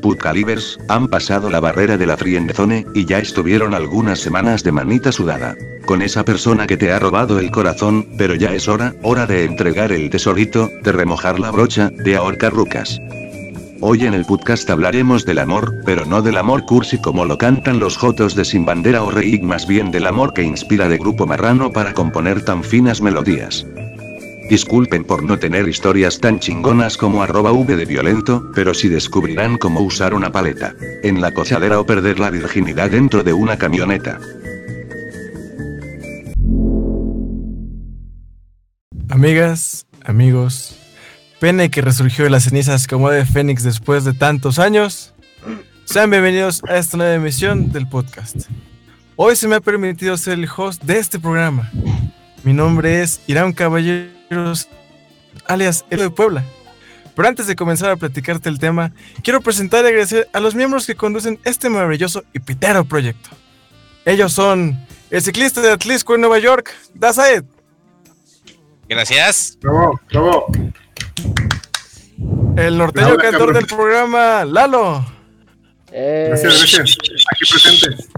Putcalibers, han pasado la barrera de la friendzone, y ya estuvieron algunas semanas de manita sudada. Con esa persona que te ha robado el corazón, pero ya es hora, hora de entregar el tesorito, de remojar la brocha, de ahorcar rucas. Hoy en el podcast hablaremos del amor, pero no del amor cursi como lo cantan los jotos de Sin Bandera o Reig, más bien del amor que inspira de Grupo Marrano para componer tan finas melodías. Disculpen por no tener historias tan chingonas como arroba V de violento, pero sí descubrirán cómo usar una paleta en la cochadera o perder la virginidad dentro de una camioneta. Amigas, amigos, pene que resurgió de las cenizas como de Fénix después de tantos años, sean bienvenidos a esta nueva emisión del podcast. Hoy se me ha permitido ser el host de este programa. Mi nombre es Irán Caballeros, alias El de Puebla. Pero antes de comenzar a platicarte el tema, quiero presentar y agradecer a los miembros que conducen este maravilloso y pitero proyecto. Ellos son el ciclista de Atlisco en Nueva York, Dazaed. Gracias. Bravo, bravo. El norteño Bravo, cantor cabrón. del programa, Lalo. Gracias, gracias. Aquí presentes.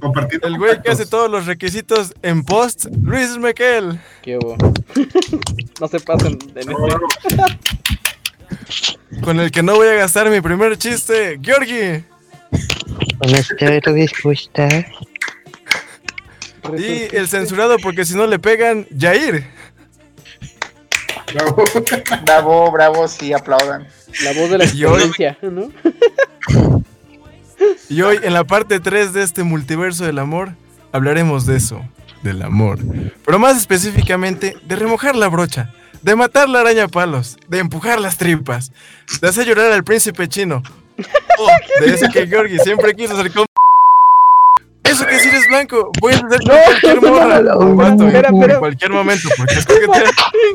Compartiendo. El güey que hace todos los requisitos en post, Luis Mequel. ¿Qué hubo? no se pasen neta. bravo. Con el que no voy a gastar mi primer chiste, Georgie. No estoy dispuesta. Y el censurado porque si no le pegan, Jair. Bravo. Bravo, bravo, sí, aplaudan. La voz de la experiencia, ¿no? Y hoy en la parte 3 de este multiverso del amor hablaremos de eso, del amor. Pero más específicamente de remojar la brocha, de matar la araña a palos, de empujar las tripas, de hacer llorar al príncipe chino. o de ese que Georgie siempre quiso ser como... Eso que si eres blanco, puedes hacer con cualquier morra no, o vato, espera, en espera. cualquier momento, porque es coquetear.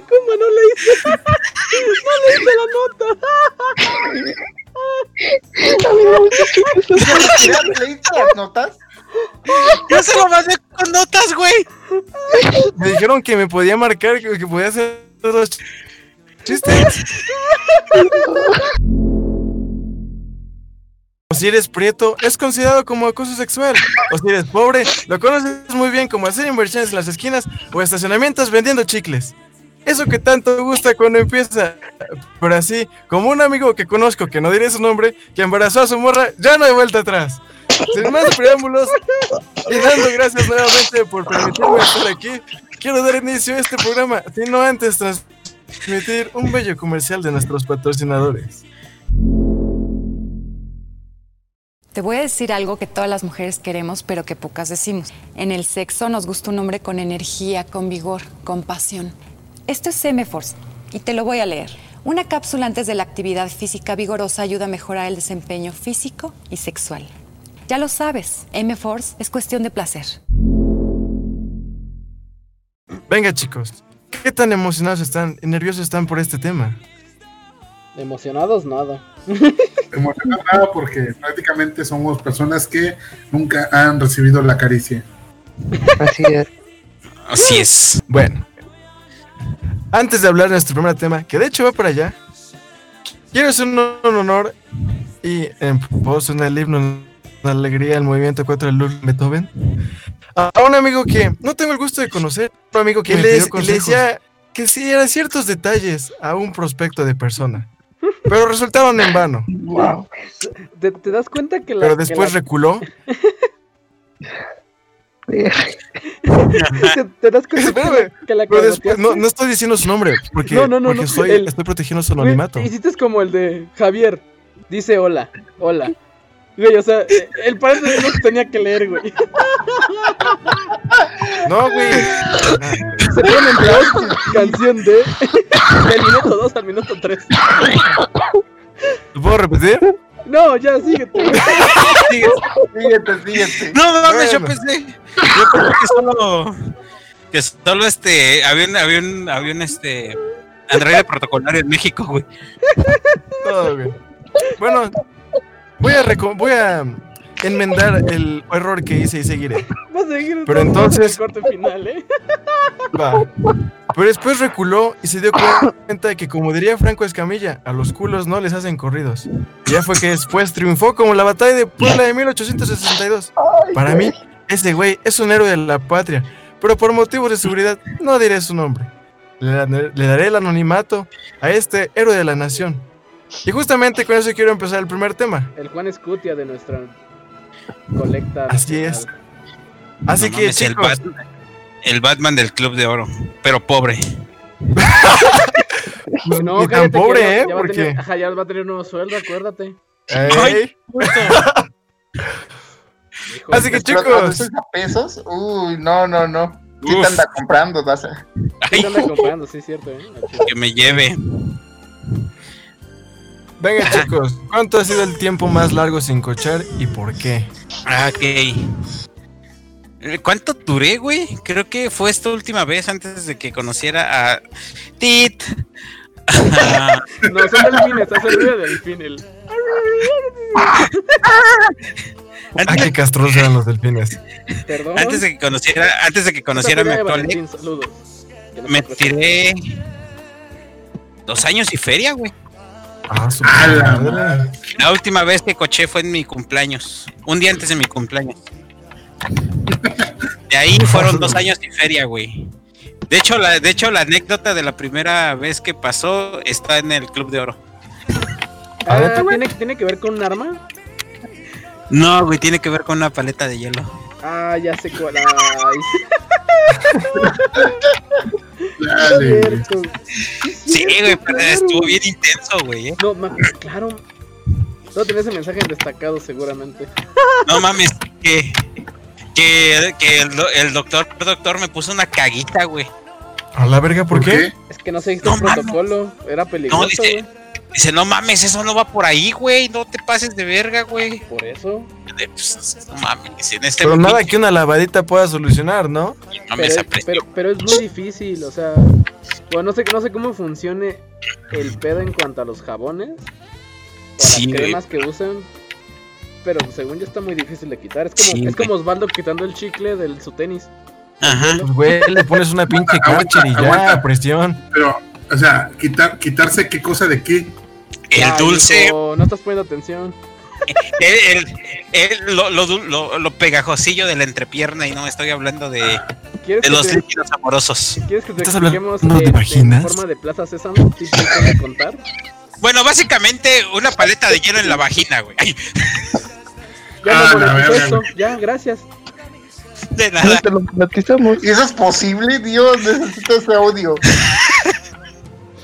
¿Cómo no le hice? no le hice la nota. Yo se lo mandé con notas, güey. Me dijeron que me podía marcar, que, que podía hacer los ch- chistes. O si eres prieto, es considerado como acoso sexual. O si eres pobre, lo conoces muy bien como hacer inversiones en las esquinas o estacionamientos vendiendo chicles. Eso que tanto gusta cuando empieza. Pero así, como un amigo que conozco, que no diré su nombre, que embarazó a su morra, ya no hay vuelta atrás. Sin más preámbulos, y dando gracias nuevamente por permitirme estar aquí, quiero dar inicio a este programa, sino antes transmitir un bello comercial de nuestros patrocinadores. Te voy a decir algo que todas las mujeres queremos, pero que pocas decimos. En el sexo nos gusta un hombre con energía, con vigor, con pasión. Esto es M-Force y te lo voy a leer. Una cápsula antes de la actividad física vigorosa ayuda a mejorar el desempeño físico y sexual. Ya lo sabes, M-Force es cuestión de placer. Venga chicos, ¿qué tan emocionados están y nerviosos están por este tema? Emocionados, nada. Emocionado nada porque prácticamente somos personas que nunca han recibido la caricia. Así es. Así es. Bueno, antes de hablar de nuestro primer tema, que de hecho va para allá, quiero hacer un, un honor y en pos en el himno de alegría al movimiento 4 de Ludwig Beethoven a un amigo que no tengo el gusto de conocer, un amigo que le- le decía que sí eran ciertos detalles a un prospecto de persona, pero resultaron en vano. Wow. ¿Te, te das cuenta que la. Pero que después la- reculó. te, te das cuenta que la, Espérame, que la después, no, no estoy diciendo su nombre, porque, No, no, porque soy- el- estoy protegiendo su anonimato. Hiciste como el de Javier. Dice hola, hola. Güey, o sea, el padre no tenía que leer, güey. No, güey. Se pone en pause, canción de. Del minuto 2 al minuto 3. ¿Lo puedo repetir? No, ya, síguete. Síguete, síguete. No mames, yo pensé. Yo pensé que solo. Que solo este. Había un, había un, había un este. Androide protocolario en México, güey. Todo bien. Bueno, voy a, voy a enmendar el error que hice y seguiré. Va a seguir Pero entonces- el corte final, ¿eh? Va. Pero después reculó y se dio cuenta de que, como diría Franco Escamilla, a los culos no les hacen corridos. Y ya fue que después triunfó como la batalla de Puebla de 1862. Para mí, ese güey es un héroe de la patria, pero por motivos de seguridad no diré su nombre. Le, le daré el anonimato a este héroe de la nación. Y justamente con eso quiero empezar el primer tema. El Juan Escutia de nuestra colecta. Así es. Así No que, mames, el, Batman, el Batman del Club de Oro, pero pobre. No, tan que pobre, ya, ¿eh? ya va a Porque... tener, ajá, ya va a tener un nuevo sueldo, acuérdate. Hijo, Así que, chicos. ¿a veces a pesos? Uy, no, no, no. ¿Qué te anda comprando, Daza? ¿qué te anda comprando? Sí, es cierto, ¿eh? Que me lleve. Venga, chicos, ¿cuánto ha sido el tiempo más largo sin cochar y por qué? Ah, Ok. Eh, ¿Cuánto duré, güey? Creo que fue esta última vez antes de que conociera a Tit. No, son delfines, hace ruido de delfín. El... Ah, qué castrosos eran los delfines. Perdón. antes de que conociera, antes de que conociera a mi actual me tiré dos años y feria, güey. Ah, su la madre. La última vez que coché fue en mi cumpleaños. Un día antes de mi cumpleaños. De ahí fueron dos años y feria, güey. De hecho, la, de hecho, la anécdota de la primera vez que pasó está en el Club de Oro. Ah. ¿tiene, ¿Tiene que ver con un arma? No, güey, tiene que ver con una paleta de hielo. Ah, ya sé cuál. Ay, Dale, güey. Sí, güey, pero claro. estuvo bien intenso, güey. ¿eh? No, ma- claro. No tenés ese mensaje en destacado, seguramente. No mames, que, que, que el, do- el doctor, doctor me puso una caguita, güey. A la verga, ¿por, qué? Es que no seguiste No, el mano. protocolo. Era peligroso, No, dice- güey. Dice, no mames, eso no va por ahí, güey. No te pases de verga, güey. Por eso. De, pues, no mames, en este Pero nada que una lavadita pueda solucionar, ¿no? no Pero me es, pero, pero es muy difícil, o sea. Bueno, no sé, no sé cómo funcione el pedo en cuanto a los jabones. O a Sí, las güey. cremas que usan. Pero según yo está muy difícil de quitar. Es como, Sí, es como Osvaldo quitando el chicle de su tenis. Ajá. Pues, güey, le pones una pinche Karcher y ya, aguanta. presión. Pero, o sea, quitar, quitarse qué cosa de qué. El Ay, dulce, hijo, no estás poniendo atención. el, el- el- lo, lo, dul- lo- lo pegajosillo de la entrepierna y no estoy hablando de, ¿Quieres de los te- líquidos amorosos. ¿Quieres que te ¿Estás expliquemos hablando de en- vaginas? en forma de Plaza Sésamo? ¿Sí te contar? Bueno, básicamente una paleta de hielo en la vagina, güey. Ay, Ya Ah, no esto. Ya, gracias. de No nada. te lo. ¿Y eso es posible? Dios, necesito ese audio.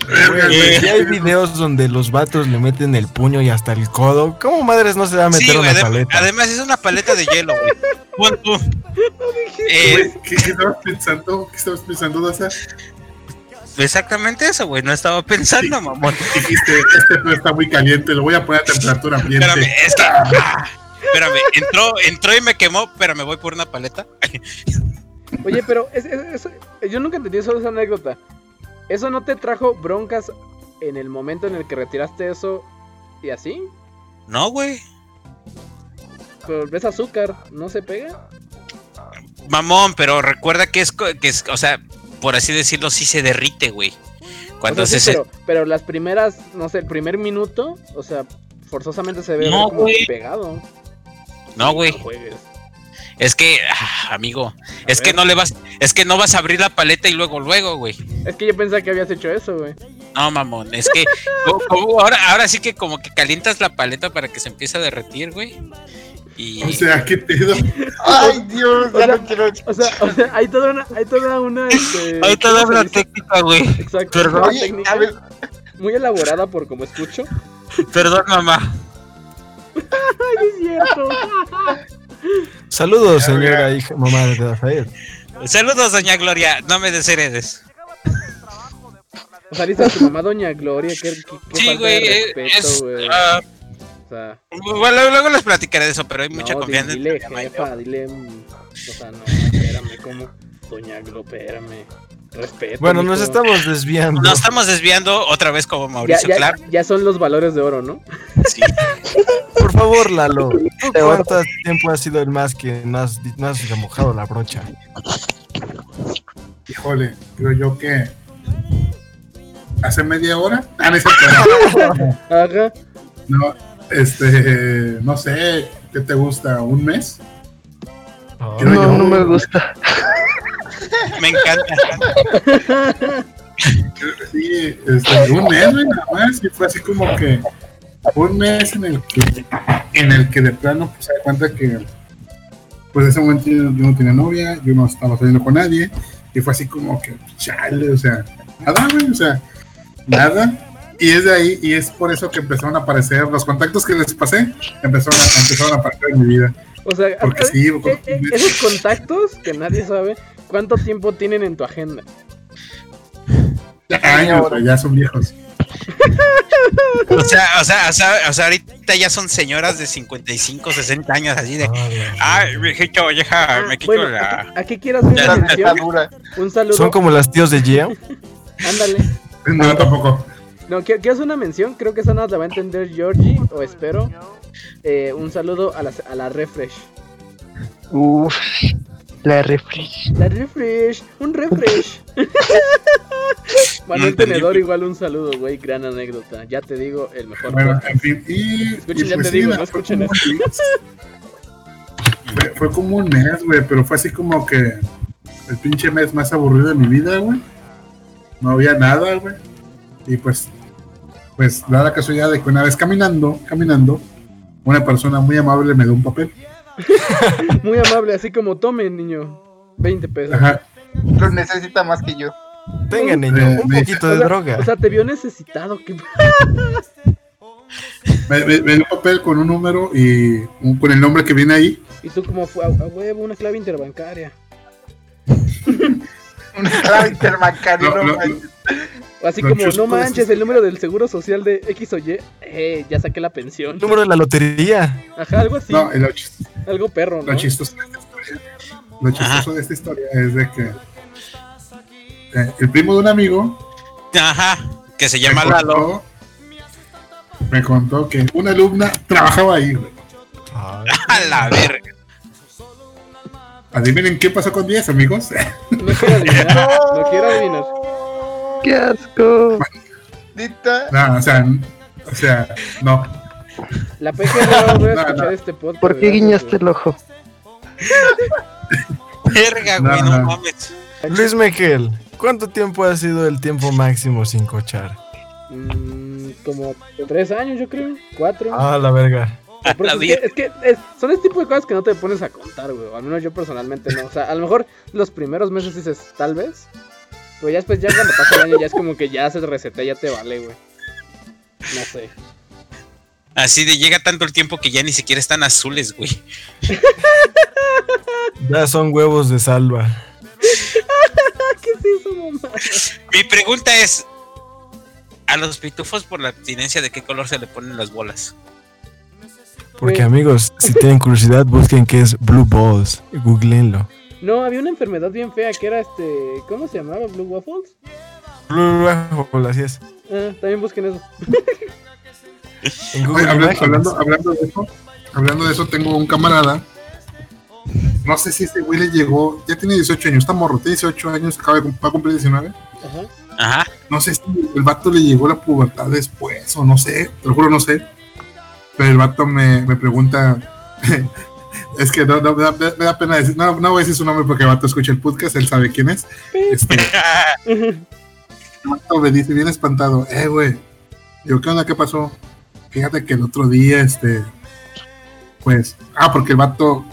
Güey. Si hay videos donde los vatos le meten el puño y hasta el codo, ¿cómo madres no se va a meter Sí, una adem- paleta? además es una paleta de hielo, güey. Eh, ¿Qué, qué estabas pensando? ¿Qué estabas pensando, Daza? exactamente eso, güey. No estaba pensando, mamón. Dijiste, este pedo está muy caliente, lo voy a poner a temperatura ambiente. Espérame, es que. ah, espérame, entró, entró y me quemó, pero me voy por una paleta. Oye, pero es- es- yo nunca entendí solo esa anécdota. ¿Eso no te trajo broncas en el momento en el que retiraste eso y así? No, güey. Pero ves azúcar, ¿no se pega? Mamón, pero recuerda que es, co- que es, o sea, por así decirlo, sí se derrite, güey. Cuando O sea, sí, se- pero, pero las primeras, no sé, el primer minuto, o sea, forzosamente se ve No, como pegado. No, güey. No. Es que, ah, amigo, es que no le vas, es que no vas a abrir la paleta y luego, luego, güey. Es que yo pensaba que habías hecho eso, güey. No, mamón, es que como ahora, ahora sí que como que calientas la paleta para que se empiece a derretir, güey. Y O sea, ¿qué pedo? Ay, Dios, O sea, no quiero. O sea, o sea, hay toda una, hay toda una, este, ahí te ¿cómo da se una técnica, güey. Exacto, Perdón. Oye, técnica a ver, muy elaborada por como escucho. Perdón, mamá. Ay, es cierto. Saludos, señora hija, mamá de Rafael. Saludos, doña Gloria, no me desheredes. O sea, dice a tu mamá Doña Gloria, qué, qué, qué Sí, güey, es, güey. ah, o sea, bueno, luego les platicaré de eso, pero hay mucha no, di- confianza. dile jefa, dile, mm, o sea, no, espérame, ¿cómo? Doña Glo, espérame, respeto. Bueno, nos estamos desviando. Nos estamos desviando otra vez como ya, Mauricio ya, Clark. ya son los valores de oro, ¿no? Sí. Por favor, Lalo. ¿tú Te voy a- ¿Cuánto tiempo ha sido el más que no has, no has remojado la brocha? Híjole, creo yo que. Hace media hora. Ah, no. Ajá. no, este. No sé, ¿qué te gusta? ¿Un mes? Creo No, yo- no me gusta. Me encanta. Sí, este, un mes, güey, nada más. Y fue así como que. Un mes en el que. En el que de plano, pues se da cuenta que. Pues en ese momento yo, no tenía novia, yo no estaba saliendo con nadie. Y fue así como que, chale, o sea, nada, güey, o sea, nada. Y es de ahí, y es por eso que empezaron a aparecer los contactos que les pasé, empezaron a, empezaron a aparecer en mi vida. O sea, Porque eh, sí, porque- eh, esos contactos que nadie sabe, ¿cuánto tiempo tienen en tu agenda? Ya años, güey, ya son viejos. O sea, o sea, o sea, o sea, ahorita ya son señoras de 55, 60 años así de. Ay, viejito, vieja, me quito Bueno, la. ¿a, qué quieras hacer una mención? Un saludo. ¿Son como las tíos de Gio? Ándale. No, tampoco. No, quiero, quiero hacer una mención. Creo que esa nada la va a entender Georgie, o espero. Eh, un saludo a la, a la refresh. Uf, la refresh. La refresh, un refresh. Manuel Tenedor, igual un saludo, güey. Gran anécdota. Ya te digo, el mejor. Bueno, podcast. en fin, y. Escuchen, y ya pues te sí, digo, no fue escuchen como un mes. Fue, fue como un mes, güey, pero fue así como que el pinche mes más aburrido de mi vida, güey. No había nada, güey. Y pues, pues, da la casualidad de que una vez caminando, caminando, una persona muy amable me dio un papel. Muy amable, así como tomen, niño. 20 pesos. Ajá. Lo necesita más que yo. Tenga, niño, Eh, un me- poquito O de sea, droga. o sea, te vio necesitado. ¿qué- Me, me- me dio un papel con un número y un- con el nombre que viene ahí. Y tú como fue a, a huevo, una clave interbancaria. Una clave interbancaria, No, no no, manches. O Así Lo como, no es manches, el número del seguro social de X o Y. Eh, ya saqué la pensión. El número de la lotería. Ajá, algo así. No, lo, chis- Algo perro, lo ¿no? chistoso de esta historia, lo chistoso de esta historia es de que eh, el primo de un amigo Ajá, que se me llama Lalo. contó, me contó que una alumna trabajaba ahí, güey. A la verga. Adivinen qué pasó con 10, amigos. No quiero adivinar. No quiero adivinar. ¡Qué asco! Neta, no, o sea, o sea, no. La PG no va a No, escuchar no. este podcast. ¿Por qué guiñaste el ojo? Verga, güey, no, no. mames. Luis Miguel, ¿cuánto tiempo ha sido el tiempo máximo sin cochar? Mm, como tres años, yo creo. Cuatro. Ah, la verga. A Porque la es que, verga. es que es- son este tipo de cosas que no te pones a contar, güey. Al menos yo personalmente no. O sea, a lo mejor los primeros meses dices, tal vez. Pero ya después, ya cuando pasa el año, ya es como que ya se resetea, ya te vale, güey. No sé. Así de llega tanto el tiempo que ya ni siquiera están azules, güey. Ya son huevos de salva. ¿Qué es eso, mamá? Mi pregunta es: ¿a los pitufos por la abstinencia de qué color se le ponen las bolas? Porque amigos, si tienen curiosidad, busquen qué es Blue Balls. Googleenlo. No, había una enfermedad bien fea que era este. ¿Cómo se llamaba? ¿Blue Waffles? Blue Waffle, así es. Ah, también busquen eso. En Oye, hablando, hablando, hablando de eso, hablando de eso, tengo un camarada. No sé si este güey le llegó, ya tiene 18 años, está morro, tiene 18 años, acaba de cum- va a cumplir 19. Ajá. Ajá. No sé si el vato le llegó la pubertad después o no sé, te lo juro, no sé. Pero el vato me, me pregunta. es que no, no, me, da, me da pena decir, no, no voy a decir su nombre porque el vato escucha el podcast, él sabe quién es. Este, el vato me dice bien espantado, eh, güey. Digo, ¿qué onda? ¿Qué pasó? Fíjate que el otro día, este. Pues, ah, porque el vato,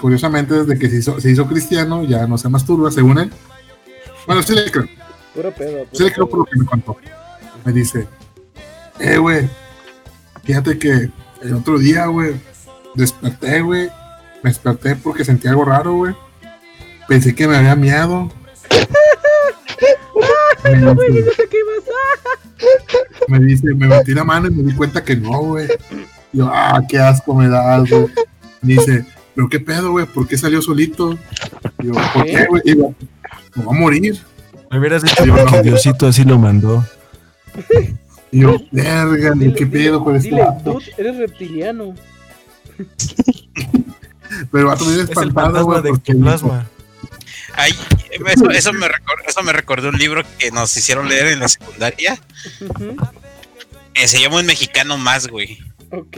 curiosamente, desde que se hizo, se hizo cristiano, ya no se masturba, según él. Bueno, sí le creo. Puro pedo. Sí le creo por lo que me contó. Me dice, eh, güey, fíjate que el otro día, güey, desperté, güey. Me desperté porque sentí algo raro, güey. Pensé que me había miado. Me dice, ¿Qué pasa? me dice, me metí la mano y me di cuenta que no, güey. Yo, ah, qué asco me da, güey. Me dice, pero qué pedo, güey, ¿por qué salió solito? Yo, ¿por qué, güey? Y yo, me va a morir. Me hubieras dicho Yo no. Diosito así lo mandó. Y yo, verga, ni qué pedo con este Dile, vato. eres reptiliano. Pero el vato viene Es el espantado, güey, de porque Ectoplasma. Ay, eso, eso me recor- eso me recordó un libro que nos hicieron leer en la secundaria. Eh, se llama Un Mexicano Más, güey. Ok.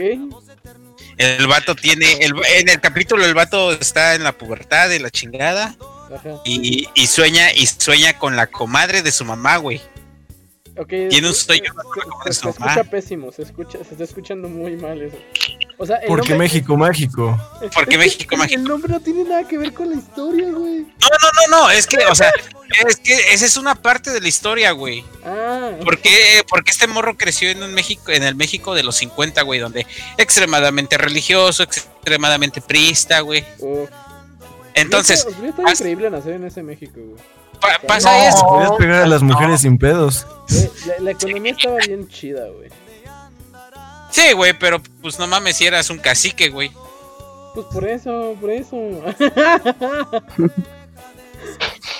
El vato tiene. El, en el capítulo, el vato está en la pubertad de la chingada. Ajá. Y, y sueña y sueña con la comadre de su mamá, güey. Ok. Tiene un se- sueño se- se, de se su escucha pésimo, se escucha, se está escuchando muy mal eso. O sea, el Porque nombre- México mágico. es- porque es México el- mágico. El nombre no tiene nada que ver con la historia, güey. No, no, no, no. Es que, o sea, es que esa es una parte de la historia, güey. Ah, ¿Por qué? Porque este morro creció en un México, en el México de los 50, güey, donde extremadamente religioso, extremadamente priista, güey. oh. Entonces, Hubiera estado increíble nacer en ese México, güey. pa- pasa No. eso. Podías pegar a las mujeres sin pedos. La, la economía estaba bien chida, güey. Sí, güey, pero pues no mames si eras un cacique, güey. Pues por eso, por eso.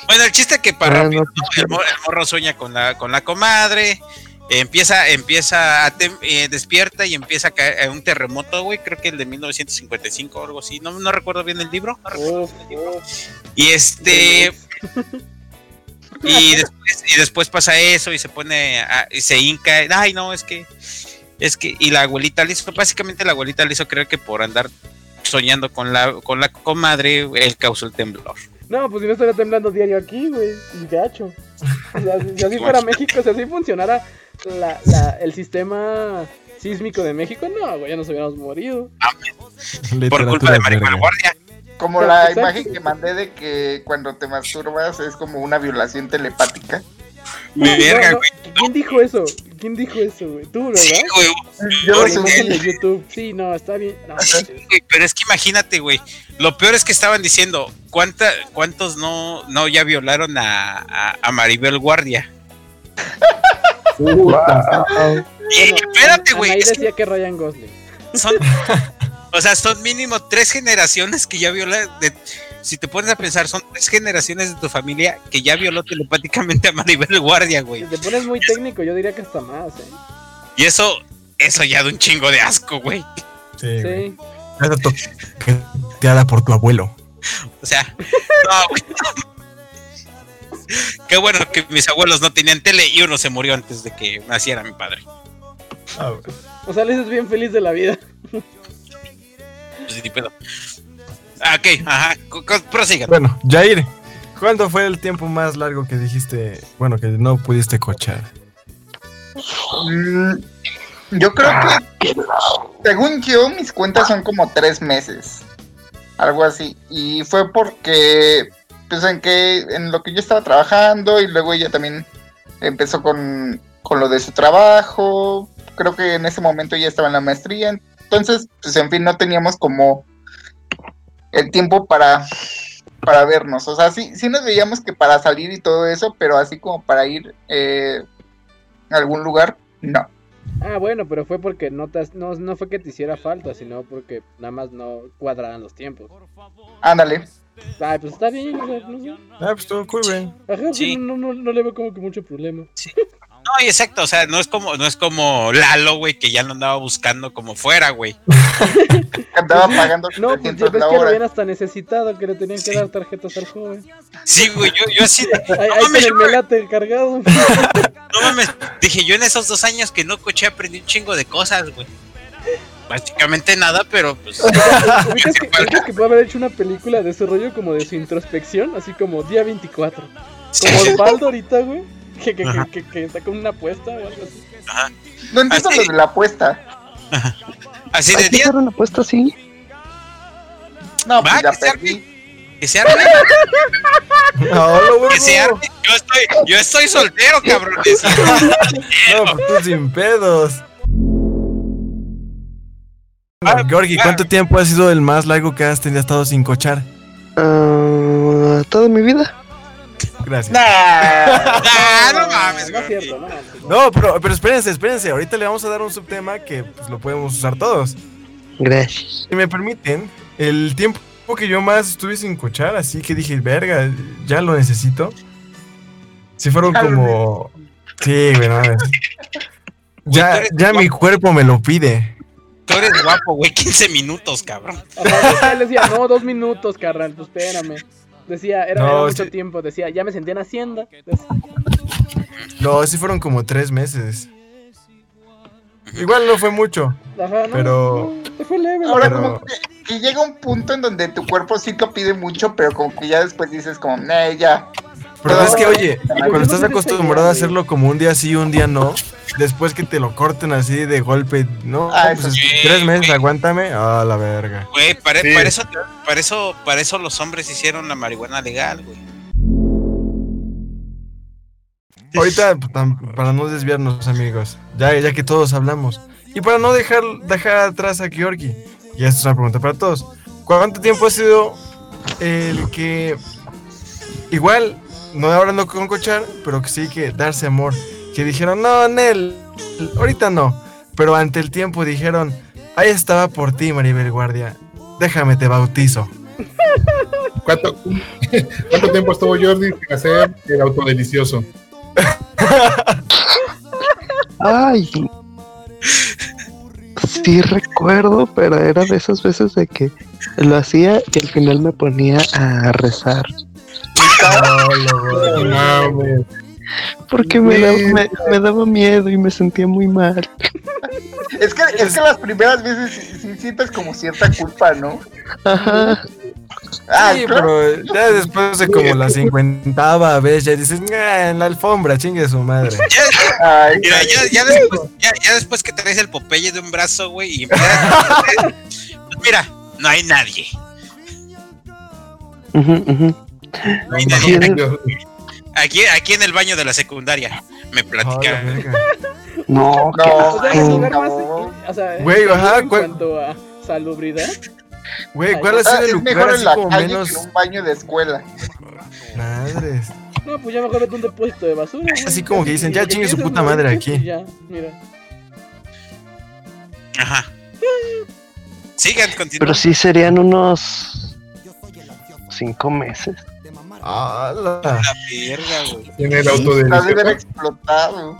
Bueno, el chiste que para rápido, no, ¿no? el, morro, el morro sueña con la, con la comadre, empieza, empieza a tem- eh, despierta y empieza a caer a un terremoto, güey, creo que el de 1955 o algo así, no, no recuerdo bien el libro. no bien el libro. uf. Y este, y después, y después pasa eso y se pone, a- y se hinca, ay no, es que, es que, y la abuelita le hizo, básicamente la abuelita le hizo creer que por andar soñando con la, con la comadre, él causó el temblor. No, pues si no estaría temblando diario aquí, güey. Y gacho. O sea, si, si así fuera México, si así funcionara la, la, el sistema sísmico de México, no, güey, ya nos hubiéramos morido. Por culpa de Maribel. Guardia. Como la exacto. imagen que mandé de que cuando te masturbas es como una violación telepática. Mi verga, No, no, güey. ¿Quién dijo eso? ¿Quién dijo eso, güey? Tú, ¿verdad? Sí, güey, Yo lo subí. YouTube. Sí, no, está bien. No, sí, güey, pero es que imagínate, güey. Lo peor es que estaban diciendo, ¿cuánta, ¿cuántos no, no ya violaron a, a, a Maribel Guardia? Bueno, espérate, güey. Que decía que Ryan Gosling. son, o sea, son mínimo tres generaciones que ya violan. de- si te pones a pensar, son tres generaciones de tu familia que ya violó telepáticamente a Maribel Guardia, Si güey. te pones muy técnico, yo diría que hasta más, ¿eh? Y eso, eso ya da un chingo de asco, güey. Sí. Sí. Toqueteada por tu abuelo. O sea, no, güey. Qué bueno que mis abuelos no tenían tele y uno se murió antes de que naciera mi padre. Ah. O sea, Liz es bien feliz de la vida. Pues, ni pedo. Ah, Ok, ajá, prosigan. Bueno, Jair, ¿cuándo fue el tiempo más largo que dijiste, bueno, que no pudiste cochar? Mm, Yo creo que, según yo, mis cuentas son como tres meses. Algo así. Y fue porque, pues en que, en lo que yo estaba trabajando y luego ella también empezó con, con lo de su trabajo. Creo que en ese momento ella estaba en la maestría. Entonces, pues en fin, no teníamos como el tiempo para, para vernos. O sea, sí, sí nos veíamos que para salir y todo eso, pero así como para ir eh, a algún lugar, no. Ah, bueno, pero fue porque no, te, no, no fue que te hiciera falta, sino porque nada más no cuadraban los tiempos. Ándale. Ay, pues está bien, no sé. Ah, pues todo cool, güey. Ajá, Sí. no, no, no le veo como que mucho problema. No, y exacto, o sea, no es como, no es como Lalo, güey, que ya lo andaba buscando como fuera, güey. Andaba pagando No, pues 300 ya ves que lo habían hasta necesitado, que le tenían que dar tarjetas al joven. Sí, güey, yo, yo así, de, Ahí, no ahí mames, el yo- melate cargado. no mames, dije, yo en esos dos años que no coché aprendí un chingo de cosas, güey. Básicamente nada, pero pues... ¿Ubicas que, ubicas que puede haber hecho una película de ese rollo como de su introspección? Así como día 24. Como Osvaldo ahorita, güey. Que, que, Ajá. que, que, con una apuesta o algo así. No entiendo Así. lo de la apuesta. Así Hay de día, hacer una apuesta así. No, pues Va, ya perdí. que se arme, No, lo que se arme. Yo estoy, yo estoy soltero, cabrones. No, pues tú sin pedos. Ah, Georgie, ah. ¿cuánto tiempo ha sido el más largo que has tenido estado sin cochar? Ah, toda mi vida. Gracias. Nah. Ah, no mames, No es güey. cierto, no. no. No, pero, pero espérense, espérense. Ahorita le vamos a dar un subtema que pues, lo podemos usar todos. Gracias. Si me permiten, el tiempo que yo más estuve sin cochar, así que dije, verga, ya lo necesito. Si fueron como. Sí, güey, no mames. Ya, ya mi cuerpo me lo pide. Tú eres guapo, güey. 15 minutos, cabrón. Decía, no, dos minutos, carnal, pues espérame. Decía, era, No, era mucho sí. tiempo. Decía, ya me sentía en Hacienda. Decía, No, sí fueron como tres meses. Igual no fue mucho. Ajá, no, Pero- no, te fue leve. Ahora Pero- como que, que llega un punto en donde tu cuerpo sí lo pide mucho, pero como que ya después dices como, nah, ya. Pero es que, oye, cuando estás acostumbrado a hacerlo como un día sí, un día no, después que te lo corten así de golpe, no, Ah, pues eso sí. tres meses, aguántame, a la verga. Güey, para, Sí. para eso, para eso, para eso los hombres hicieron la marihuana legal, güey. Ahorita, pues, para no desviarnos, amigos, ya, ya que todos hablamos, y para no dejar, dejar atrás a Georgie, y esta es una pregunta para todos, ¿cuánto tiempo ha sido el que, igual, no hablando con Cochar, pero que sí que darse amor, que dijeron, no, Nel, ahorita no, pero ante el tiempo dijeron, ahí estaba por ti, Maribel Guardia, déjame te bautizo. ¿Cuánto, ¿Cuánto tiempo estuvo Jordi sin hacer el autodelicioso? Ay. Sí recuerdo, pero era de esas veces de que lo hacía y al final me ponía a rezar. No mames. Porque me, daba- me, me daba miedo y me sentía muy mal. Es que, es que las primeras veces sí, sí sientes como cierta culpa, ¿no? Ajá. Ah, Sí, claro. pero ya después de como la cincuentava vez, ya dices, "Nah, en la alfombra, chingue su madre. Ya, Ay, mira, ya, ya después, ya, ya después que traes el Popeye de un brazo, güey, y pues mira, no hay nadie. No No nadie. mames. Aquí, aquí en el baño de la secundaria me verga. No, qué No, O sea, asco. el lugar más. no. O sea, Güey, ajá, en ¿cuál- cuanto a salubridad. Güey, ¿cuál ha Ah, sido el es lugar mejor en así la como calle menos... que en un baño de escuela. Madres. No, pues ya mejor vete un depósito de basura. güey. Así como que dicen, ya chingue su puta madre aquí. Ya, mira. Ajá. Sigan, continúen. Pero sí serían unos cinco meses. Ah, la- La verga, güey. Tiene el Has de haber autodelicioso. explotado.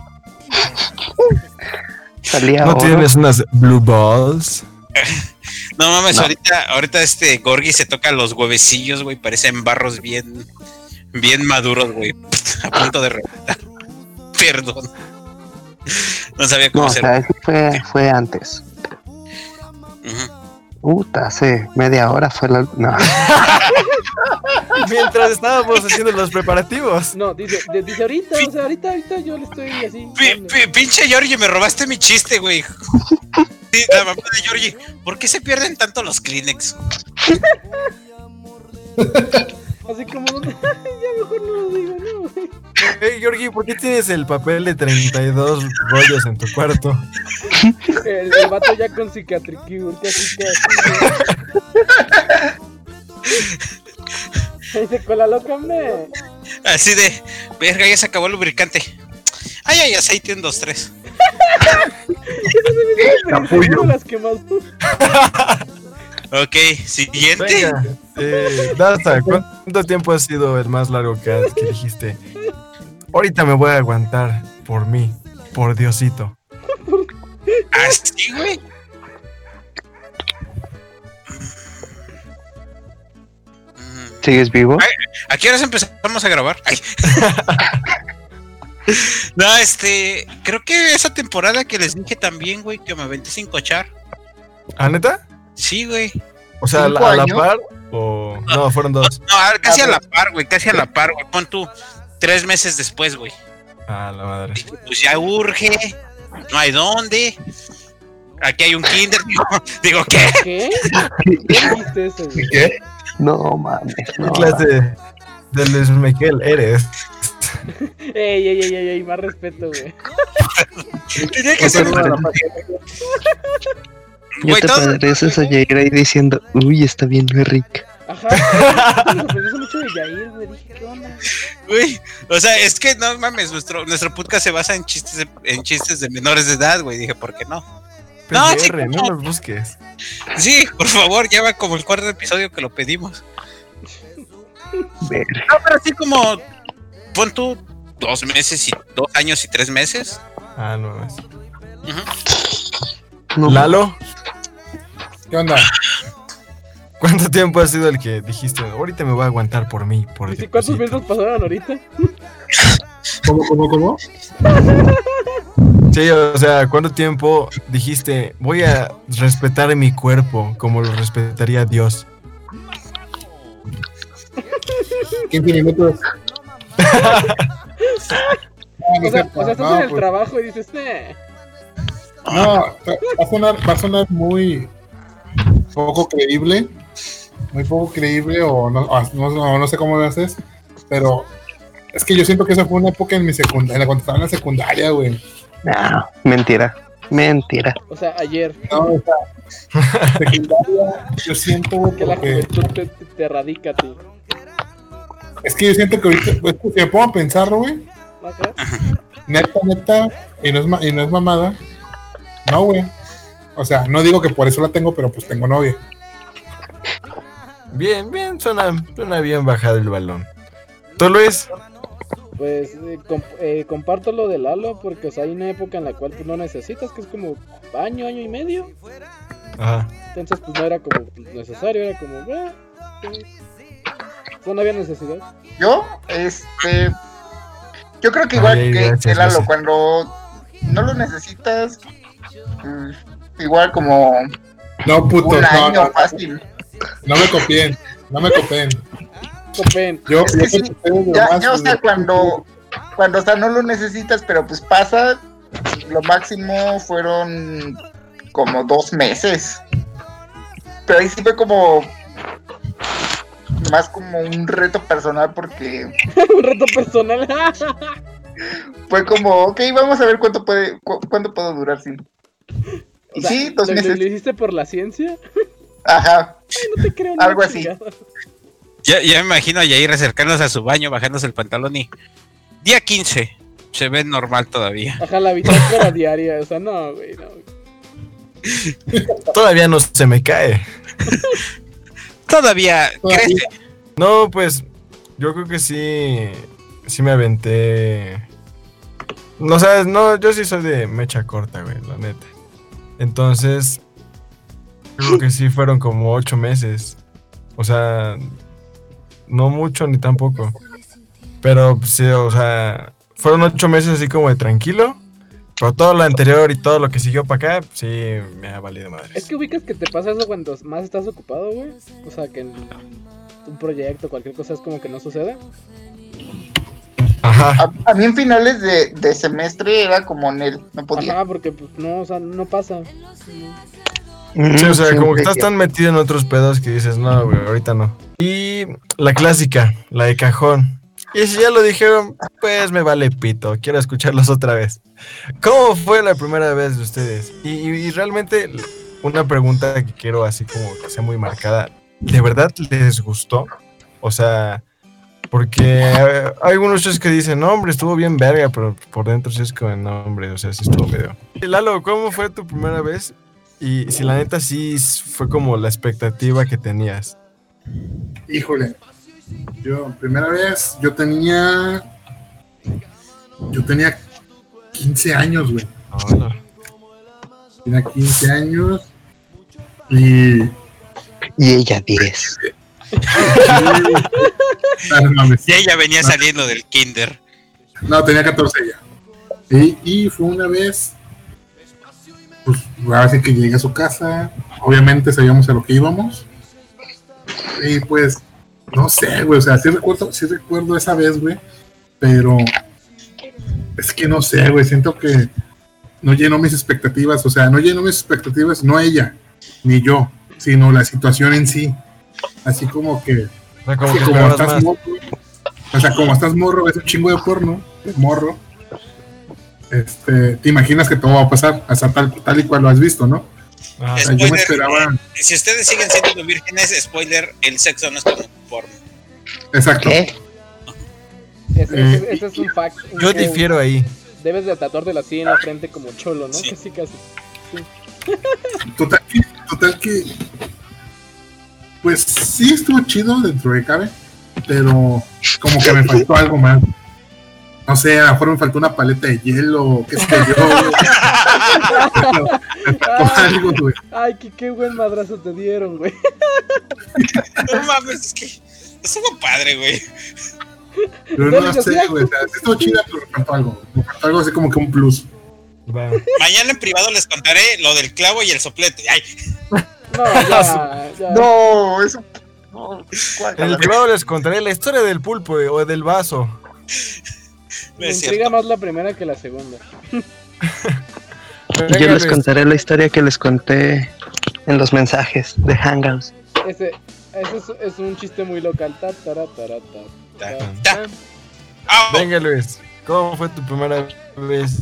Salía ¿No oro. tienes unas blue balls? No mames, No. ahorita, ahorita este Gorgi se toca los huevecillos, güey, parecen barros bien, bien maduros, güey. A punto de reventar. Perdón. No sabía No, cómo o ser. sea, eso fue, fue antes. Ujú. Puta, hace media hora fue la. No. Mientras estábamos haciendo los preparativos. No, dice, de- dice ahorita, o sea, ahorita, ahorita yo le estoy así. Pinche Georgie, me robaste mi chiste, güey. Sí, la mamá de Georgie, ¿por qué se pierden tanto los Kleenex? Así como, ya mejor no lo digo, no, güey. Hey, Georgie, ¿por qué tienes el papel de 32 rollos en tu cuarto? El, el vato ya con cicatricure, casi casi. Dice, con la loca, hombre. Así de, verga, ya se acabó el lubricante. Ay, ay, aceite, un, dos, tres. Las que más. Ok, siguiente. Venga, eh, Dasta, ¿cuánto tiempo ha sido el más largo que, has- que dijiste? Ahorita me voy a aguantar por mí, por Diosito. Así, güey. ¿Sigues vivo? ¿A qué horas empezamos a grabar? Ay. no, este, creo que esa temporada que les dije también, güey, que me aventé sin cochar. ¿Ah, neta? Sí, güey. O sea, ¿a la, par o...? No, fueron dos. No, casi A la par, güey, casi a la par, güey. Pon tú, tres meses después, güey. Ah, la madre. Pues ya urge, no hay dónde. Aquí hay un kinder, digo, digo ¿qué? ¿Qué? ¿Qué qué? No mames. ¿Qué No. clase de Luis Miguel eres? Ey, ey, ey, ey, ey, más respeto, güey. Tenía que ser Saluda a la Ya Güey, te pareces a Jair ahí diciendo, uy, está bien rica. Ajá. Me mucho de Yair, güey. Dije, ¿qué onda? Güey, o sea, es que no mames, nuestro, nuestro podcast se basa en chistes de, en chistes de menores de edad, güey. Dije, ¿por qué no? No, sí, no los busques. Sí, por favor, ya va como el cuarto episodio que lo pedimos. Ver. No, pero así como, pon tú dos meses y dos años y tres meses. Ah, no es. No, Lalo, ¿Qué onda? ¿cuánto tiempo ha sido el que dijiste, ahorita me voy a aguantar por mí? Por ¿Y si cuántos Diosito"? minutos pasaron ahorita? ¿Cómo, cómo, cómo? Sí, o sea, ¿cuánto tiempo dijiste, voy a respetar mi cuerpo como lo respetaría Dios? 15 minutos. O sea, o sea, estás No, en el pues, trabajo y dices, eh. No, va a sonar, va a sonar muy poco creíble, muy poco creíble o no, o no, no- no sé cómo lo haces, pero es que yo siento que esa fue una época en mi secundaria, cuando estaba en la secundaria, güey. no, mentira. Mentira. O sea, ayer. No, o sea, secundaria, yo siento, güey, Que la juventud te, te, radica ti. es que yo siento que ahorita, pues, si me pongo a pensar, güey, neta, neta, y no es, ma- y no es mamada, no, güey. O sea, no digo que por eso la tengo, pero pues tengo novia. Bien, bien, suena, suena bien bajado el balón. ¿Tú, Luis? Pues eh, comp- eh, comparto lo de Lalo porque o sea, hay una época en la cual pues, no necesitas, que es como año, año y medio. Ajá. Entonces pues no era como necesario, era como... Eh. O sea, no había necesidad. Yo, este. Yo creo que igual Ay, que, gracias, que Lalo, cuando no lo necesitas, mm, igual como No, puto, un no, año no, fácil. no me copien, no me copien. Copen. Yo, Es que sí, Ya, más, ya, o sea, cuando, cuando, o sea, no lo necesitas, pero pues pasa, lo máximo fueron como dos meses. Pero ahí sí fue como más como un reto personal porque un reto personal. fue como, ok, vamos a ver cuánto puede, cu- cuánto puedo durar, sí. O Y sea, sí, dos ¿lo, lo- meses. lo hiciste por la ciencia? Ajá. No te creo. Algo así. chingada. Ya, ya me imagino a Yair acercándose a su baño, bajándose el pantalón y. Día 15. Se ve normal todavía. Ajá, la bitácora diaria. O sea, no, güey, no. Todavía no se me cae. Todavía Todavía. crece. No, pues yo creo que sí, sí me aventé. No sabes, no, yo sí soy de mecha corta, güey, la neta. Entonces, creo que sí fueron como ocho meses. O sea, no mucho ni tampoco. Pero sí, o sea, fueron ocho meses así como de tranquilo. Pero todo lo anterior y todo lo que siguió para acá, sí me ha valido madre. Es que ubicas que te pasa eso cuando más estás ocupado, güey. O sea, que en un proyecto, cualquier cosa es como que no sucede. Ajá. A, a mí en finales de, de semestre era como en él, no podía. Ajá, porque pues no, o sea, no pasa. Sí, o sea, como que estás tan metido en otros pedos que dices, no, güey, ahorita no. Y la clásica, la de cajón. Y si ya lo dijeron, pues me vale pito, quiero escucharlos otra vez. ¿Cómo fue la primera vez de ustedes? Y, y- y realmente una pregunta que quiero así como que sea muy marcada, ¿de verdad les gustó? O sea, porque hay algunos que dicen, no, hombre, estuvo bien verga, pero por dentro sí es como, no, hombre, o sea, sí estuvo medio. Y Lalo, ¿cómo fue tu primera vez? Y si la neta sí fue como la expectativa que tenías. Híjole. Yo, primera vez, yo tenía. Yo tenía 15 años, güey. Hola. Tenía 15 años. Y. Y ella 10. Ah. Y ella venía saliendo del kinder. No, tenía 14 ya. Y, y fue una vez. Ahora sí que llegué a su casa. Obviamente sabíamos a lo que íbamos. Y pues, no sé, güey. O sea, sí recuerdo, sí recuerdo esa vez, güey. Pero es que no sé, güey. Siento que no llenó mis expectativas. O sea, no llenó mis expectativas, no ella, ni yo, sino la situación en sí. Así como que O sea, como que estás morro, o sea, como estás morro, ves un chingo de porno, de morro, este, te imaginas que todo va a pasar, hasta tal, tal y cual lo has visto, ¿no? Ajá. O sea, yo me Spoiler. esperaba, Si ustedes siguen siendo vírgenes, spoiler, el sexo no es como porno. exacto, ¿Qué? Ese, Eh, ese- ese es un fact. un- Yo difiero ahí. Debes de tatuarte así en la frente como cholo, ¿no? Sí. Casi, casi. total que, total que, pues sí estuvo chido dentro de cabe, pero como que me faltó algo más. No sé, a lo mejor me faltó una paleta de hielo, qué sé yo. Me faltó algo, güey. Ay, qué, qué buen madrazo te dieron, güey. No mames, es que estuvo padre, güey. Pero no sé, güey. O sea, sí estuvo chida, pero me faltó algo. Me faltó algo así como que un plus. Mañana en privado les contaré lo del clavo y el soplete. Ay, No, ya, ya. No, eso. No, En el privado les contaré la historia del pulpo eh, o del vaso. Me es intriga cierto. más la primera que la segunda. Yo les contaré la historia que les conté en los mensajes de Hangouts. Ese, ese es, es un chiste muy local. Ta, ta, Ta, ta. ta. Venga, Luis. ¿Cómo fue tu primera vez?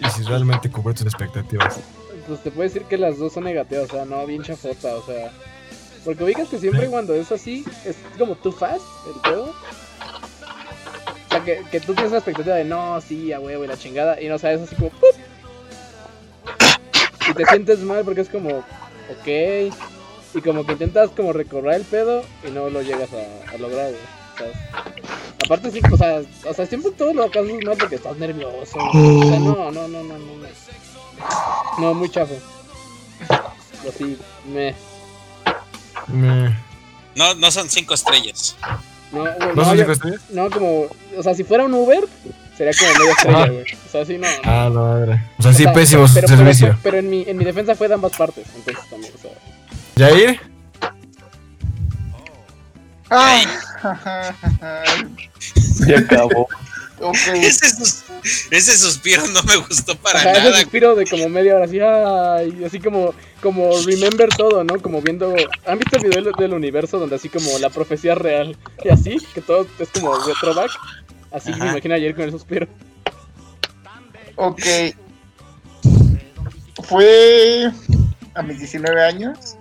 Y si realmente cubrió tus expectativas. Pues te puedo decir que las dos son negativas, o sea, no, bien chafota, o sea. Porque ubicas que siempre cuando es así, es como too fast el juego. Sea, que, que tú tienes la expectativa de no, sí, a huevo y la chingada, y no sabes así como ¡pup! Y te sientes mal porque es como, ok. Y como que intentas como recobrar el pedo y no lo llegas a, a lograr, güey. ¿sabes? Aparte, sí, o sea, o sea, siempre todo lo haces mal porque estás nervioso. O sea, no, no, no, no, no. No, no muy chafo. Pero sí, me. Me- No, no son cinco estrellas. No, güey, ¿No no, son yo- cinco estrellas? no, como. O sea, si fuera un Uber, sería como media estrella, güey. O sea, sí, no. Ah, la madre. O sea, sí, O sea, pésimo pero, pero- servicio. Pero, pero en, mi, en mi defensa fue de ambas partes. Entonces también, o sea. ¿Yair? Ay. Ya acabó. Ok. Ese, sus- ese suspiro no me gustó para Ajá, ese nada. suspiro de como media hora así, ay, así como, como remember todo, ¿no? Como viendo, ¿han visto el video del, del universo donde así como la profecía real y así? Que todo es como retroback. Así me Ajá. imagino ayer con el suspiro. Ok. Fue a mis 19 años.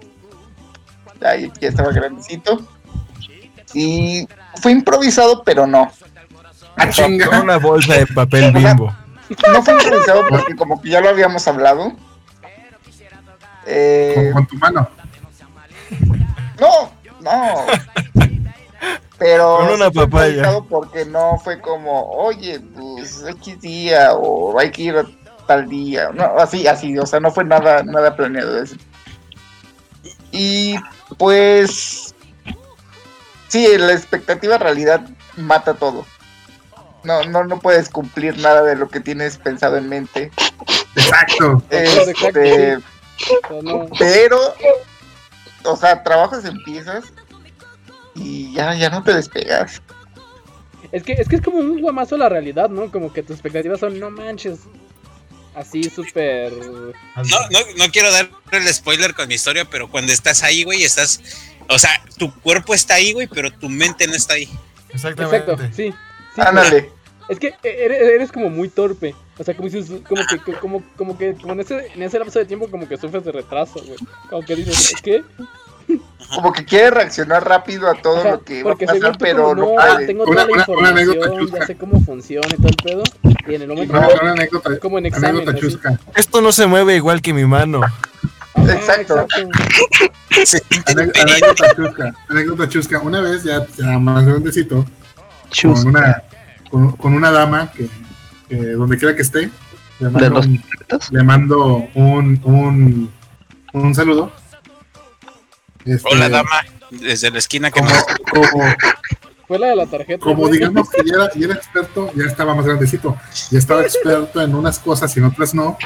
Ya, ya estaba grandecito. Y fue improvisado, pero no. Ah, Con una bolsa de papel bimbo. No fue improvisado porque como que ya lo habíamos hablado. Eh, Con, con tu mano. no, no. Pero Con una papaya. porque no fue como, oye, pues X día o hay que ir a tal día. No, así, así, o sea, no fue nada, nada planeado eso. Y pues sí, la expectativa realidad mata todo. No, no, no puedes cumplir nada de lo que tienes pensado en mente. Exacto. Este, pero, o sea, trabajas en piezas y ya, ya no te despegas. Es que, es que es como un guamazo a la realidad, ¿no? Como que tus expectativas son, no manches. Así súper... No, no, no quiero dar el spoiler con mi historia, pero cuando estás ahí, güey, estás. O sea, tu cuerpo está ahí, güey, pero tu mente no está ahí. Exactamente. Exacto, sí. Sí Ándale. Es que eres, eres como muy torpe. O sea, como dices, como que, como, como que, como en ese, en ese lapso de tiempo, como que sufres de retraso, güey. Como que dices, ¿qué? Como que quieres reaccionar rápido a todo Ajá, lo que va a pasar, tú pero como, no no, tengo Una- toda la información, chusca. ya sé cómo funciona y todo el pedo. Y en el momento, Una, una anécdota, como en examen, anécdota así. chusca. Esto no se mueve igual que mi mano. Ajá, Exacto. Ane- Anécdota chusca. Anécdota chusca. Una vez, ya, ya más grandecito, Chus. con una, con, con una dama que, que donde quiera que esté, le ¿De mando, los un, le mando un, un, un saludo. Este, Hola, dama. Desde la esquina que Como, no. como, Fue la de la tarjeta. como digamos que ya era, ya era experto, ya estaba más grandecito, ya estaba experto en unas cosas y en otras no.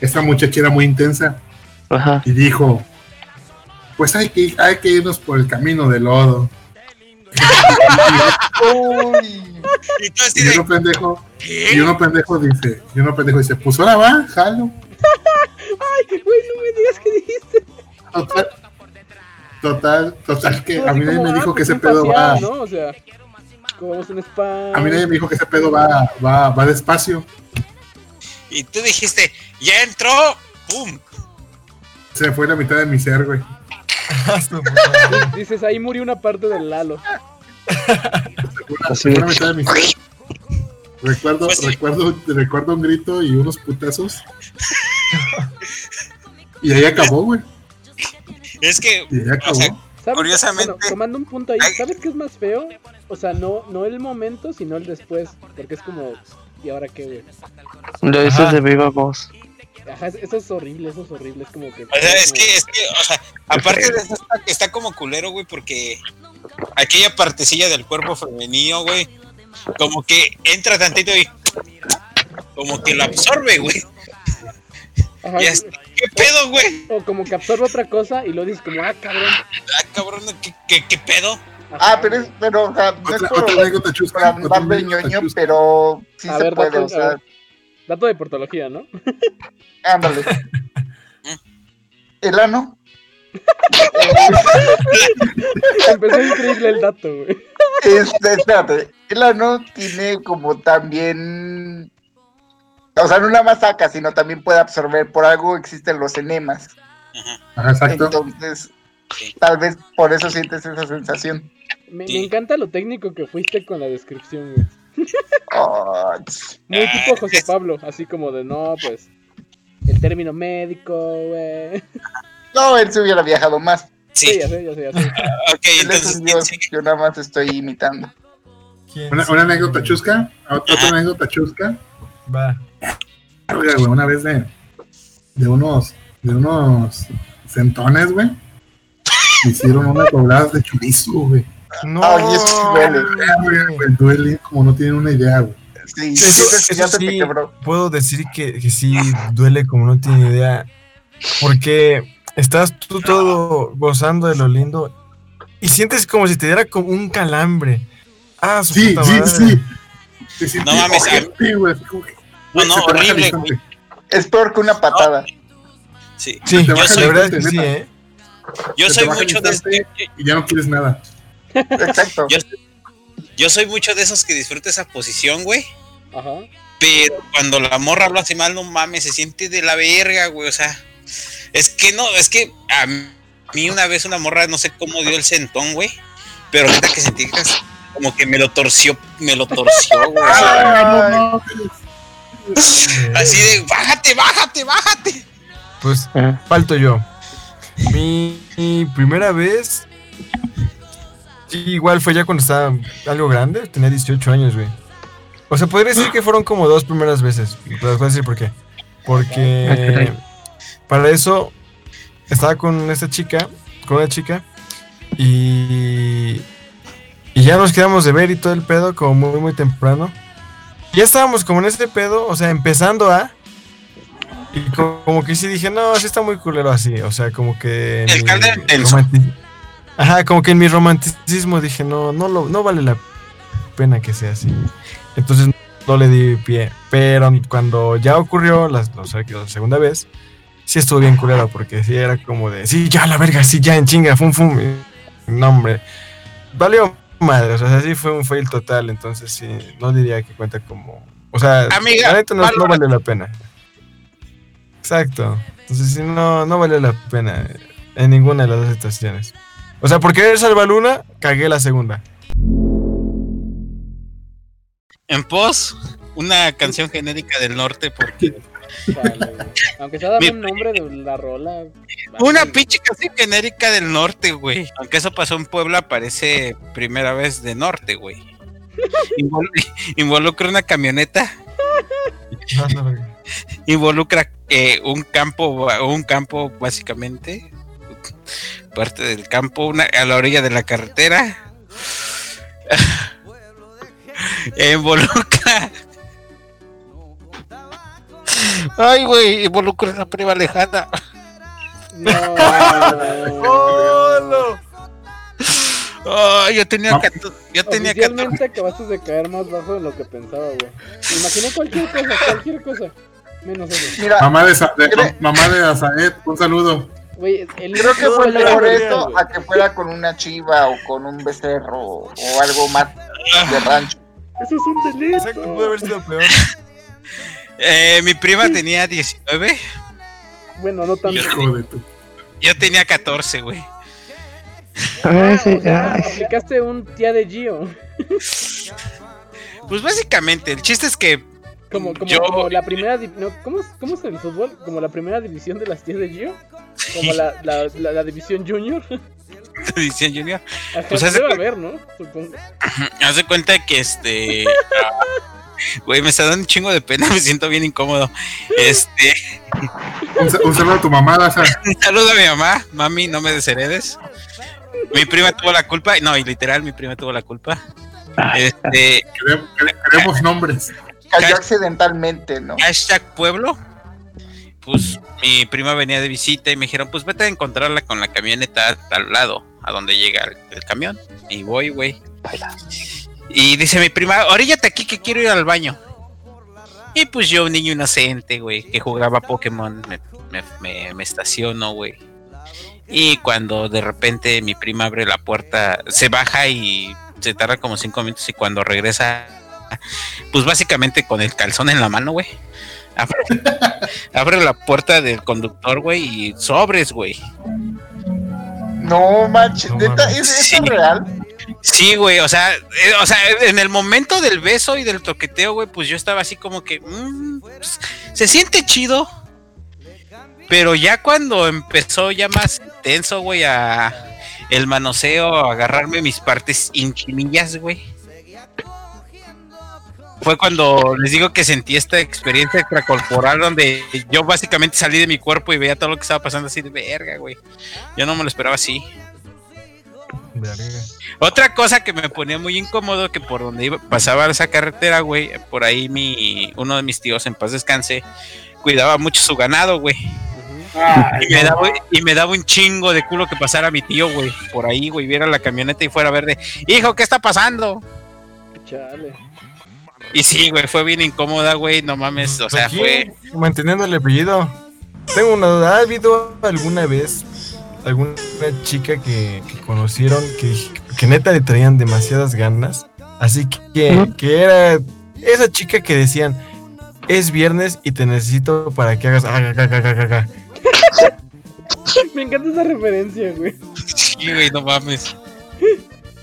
Esta muchacha era muy intensa Ajá. y dijo, pues hay que, hay que irnos por el camino del lodo. Y tú así Y de. uno pendejo, y uno pendejo dice, y uno pendejo dice, pues ahora va, jalo. Ay, güey, no me digas que dijiste. Total, total, total que a mí nadie me ah, dijo que pues ese un pedo va, facial, ¿no? O sea, como vamos en spa. a mí nadie me dijo que ese pedo va, va, va despacio. Y tú dijiste, ya entró. ¡Pum! Se me fue la mitad de mi ser, güey. Dices, ahí murió una parte del Lalo. Mitad de mi. Recuerdo, Pues sí. recuerdo, recuerdo un grito y unos putazos. Y ahí acabó, güey. Es que, Y ahí o acabó. Curiosamente- Bueno, tomando un punto ahí. ¿sabes qué es más feo? O sea, no, no el momento, sino el después. Porque es como, ¿y ahora qué, güey? Lo dices Ajá. de viva voz. Ajá, es- eso es horrible, eso es horrible. Es como que. O sea, es que, es que, o sea, aparte de eso está, está como culero, güey, porque aquella partecilla del cuerpo femenino, güey, como que entra tantito y como que lo absorbe, güey. Ajá, Y así, ¿Qué pedo, güey? O como que absorbe otra cosa y lo dices como, ah, cabrón. Ah, cabrón, ¿qué, qué, qué pedo? Ajá, Ah, pero es, pero, o sea, no es por, andar ñoño, pero sí A se ver, puede, dato- o sea, a ver. Dato de portología, ¿no? ándale. El ano. Empezó increíble el dato, güey. Este, espérate, el ano tiene como también. O sea, no nada más saca, sino también puede absorber. Por algo existen los enemas. Ajá, exacto. Entonces, tal vez por eso sientes esa sensación. Me, Sí. me encanta lo técnico que fuiste con la descripción, güey. Oh, Muy Ah, tipo José es- Pablo, así como de no, pues. El término médico, güey. No, él se hubiera viajado más. Sí, Sí, ya sé, ya sé, ya sé. ok, Él entonces, yo nada más estoy imitando. ¿Quién Una, una anécdota chusca. Otra anécdota chusca. Va. Oiga, güey, una vez de, de unos de unos centones, güey. me Hicieron unas dobladas de chorizo, güey. No. Ay, eso sí duele. güey. Güey, duele como no tienen una idea, güey. Sí, Eso, eso se te sí, puedo decir que, que sí duele como no tiene idea. Porque estás tú todo gozando de lo lindo y sientes como si te diera como un calambre. Ah, su Sí, puta sí, madre. sí. Sientes No mames, güey, así No, no, horrible. Es peor que una patada. sí. Sí, yo soy- la verdad es que sí. ¿eh? Yo soy mucho de este- Y ya no quieres nada. Exacto. Yo- yo soy mucho de esos que disfruta esa posición, güey. Ajá. Pero cuando la morra lo hace mal, no mames, se siente de la verga, güey. O sea, es que no, es que a mí una vez una morra, no sé cómo dio el sentón, güey. Pero neta que sentí como que me lo torció, me lo torció, güey. no así de, bájate, bájate, bájate. Pues Ah, falto yo. Mi, mi primera vez. sí, igual fue ya cuando estaba algo grande. Tenía 18 años, güey. O sea, podría decir que fueron como dos primeras veces. Pero les voy a decir por qué. Ah, Porque caray. Para eso estaba con esta chica, con una chica. Y, y ya nos quedamos de ver y todo el pedo, como muy, muy temprano. Ya estábamos como en este pedo, o sea, empezando a. Y co- como, que sí dije, no, sí está muy culero así. O sea, como que. El Ajá, como que en mi romanticismo dije, no, no, lo, no vale la pena que sea así. Entonces no le di pie. Pero cuando ya ocurrió la, o sea, que la segunda vez, sí estuvo bien culero, porque sí era como de, sí, ya la verga, sí, ya en chinga, fum, fum. No, hombre. Valió madre, o sea, sí fue un fail total, entonces sí, no diría que cuenta como. O sea, Amiga, la neta no, no vale la pena. Exacto. Entonces sí, no, no vale la pena en ninguna de las dos situaciones. O sea, por querer salvar una, cagué la segunda. En pos, una canción genérica del norte, porque Chale. Aunque sea dame un nombre de la rola. Una pinche canción genérica del norte, güey. Aunque eso pasó en Puebla, parece primera vez de norte, güey. Invol- involucra una camioneta, involucra eh, un campo, un campo básicamente, parte del campo, una, a la orilla de la carretera. Eh, involucra. Ay, güey, involucra una prima lejana. No. Ay, yo tenía, No. cato- yo tenía 14. Oficialmente acabaste de caer más bajo de lo que pensaba, güey. Me imaginé cualquier cosa, cualquier cosa. Menos eso. Mira, Mamá de, Sa- de- mamá de Azaet, un saludo. El creo que no fue mejor güey. a que fuera con una chiva o con un becerro o algo más de rancho. Eso es un delito. Exacto, pudo haber sido peor. Eh, mi prima tenía 19, Bueno, no tanto. Hijo de tu. yo tenía 14, güey. Ah, sí, O sea, ay, aplicaste un tía de Gio. Pues básicamente, el chiste es que Como, como, Yo- como la primera. No, ¿cómo, es, ¿Cómo es el fútbol? Como la primera división de las tías de Gio. Como la, la, la, la división junior. Edición Junior. Ajá, Pues hace debe haber, ¿no? Supongo. Haz de cuenta que este. Güey, me está dando un chingo de pena, me siento bien incómodo. Este. Un, sa- un saludo a tu mamá, Daza. Un saludo a mi mamá, mami, no me desheredes. Mi prima tuvo la culpa, no, y literal, mi prima tuvo la culpa. Este, Queremos, queremos nombres. Cayó accidentalmente, ¿no? hashtag pueblo. Pues mi prima venía de visita y me dijeron, pues vete a encontrarla con la camioneta al lado, a donde llega el, el camión. Y voy, güey. Y dice mi prima, oríllate aquí que quiero ir al baño. Y pues yo, un niño inocente, güey, que jugaba Pokémon, me, me, me- me estaciono, güey. Y cuando de repente mi prima abre la puerta, se baja y se tarda como cinco minutos y cuando regresa, pues básicamente con el calzón en la mano, güey. Abre, abre la puerta del conductor, güey, y sobres, güey. No manches, No neta. ¿es, es Sí. real? Sí, güey, o sea, eh, o sea, en el momento del beso y del toqueteo, güey, pues yo estaba así como que mm, pues, se siente chido. Pero ya cuando empezó ya más intenso, güey, a el manoseo, agarrarme mis partes intimillas, güey. Fue cuando les digo que sentí esta experiencia extracorporal donde yo básicamente salí de mi cuerpo y veía todo lo que estaba pasando así de verga, güey. Yo no me lo esperaba así. Otra cosa que me ponía muy incómodo, que por donde iba, pasaba esa carretera, güey, por ahí mi, uno de mis tíos, en paz descanse, cuidaba mucho su ganado, güey. Y me, daba, y me daba un chingo de culo que pasara mi tío, güey, por ahí, güey, viera la camioneta y fuera a ver de, hijo, ¿qué está pasando? Chale. Y sí, güey, fue bien incómoda, güey, no mames, o sea, fue... Manteniendo el apellido. Tengo una duda. ¿Ha habido alguna vez alguna chica que, que conocieron que, que neta le traían demasiadas ganas? Así que, que era esa chica que decían, es viernes y te necesito para que hagas... aga, aga, aga, aga, aga". Me encanta esa referencia, güey. Sí, güey, no mames.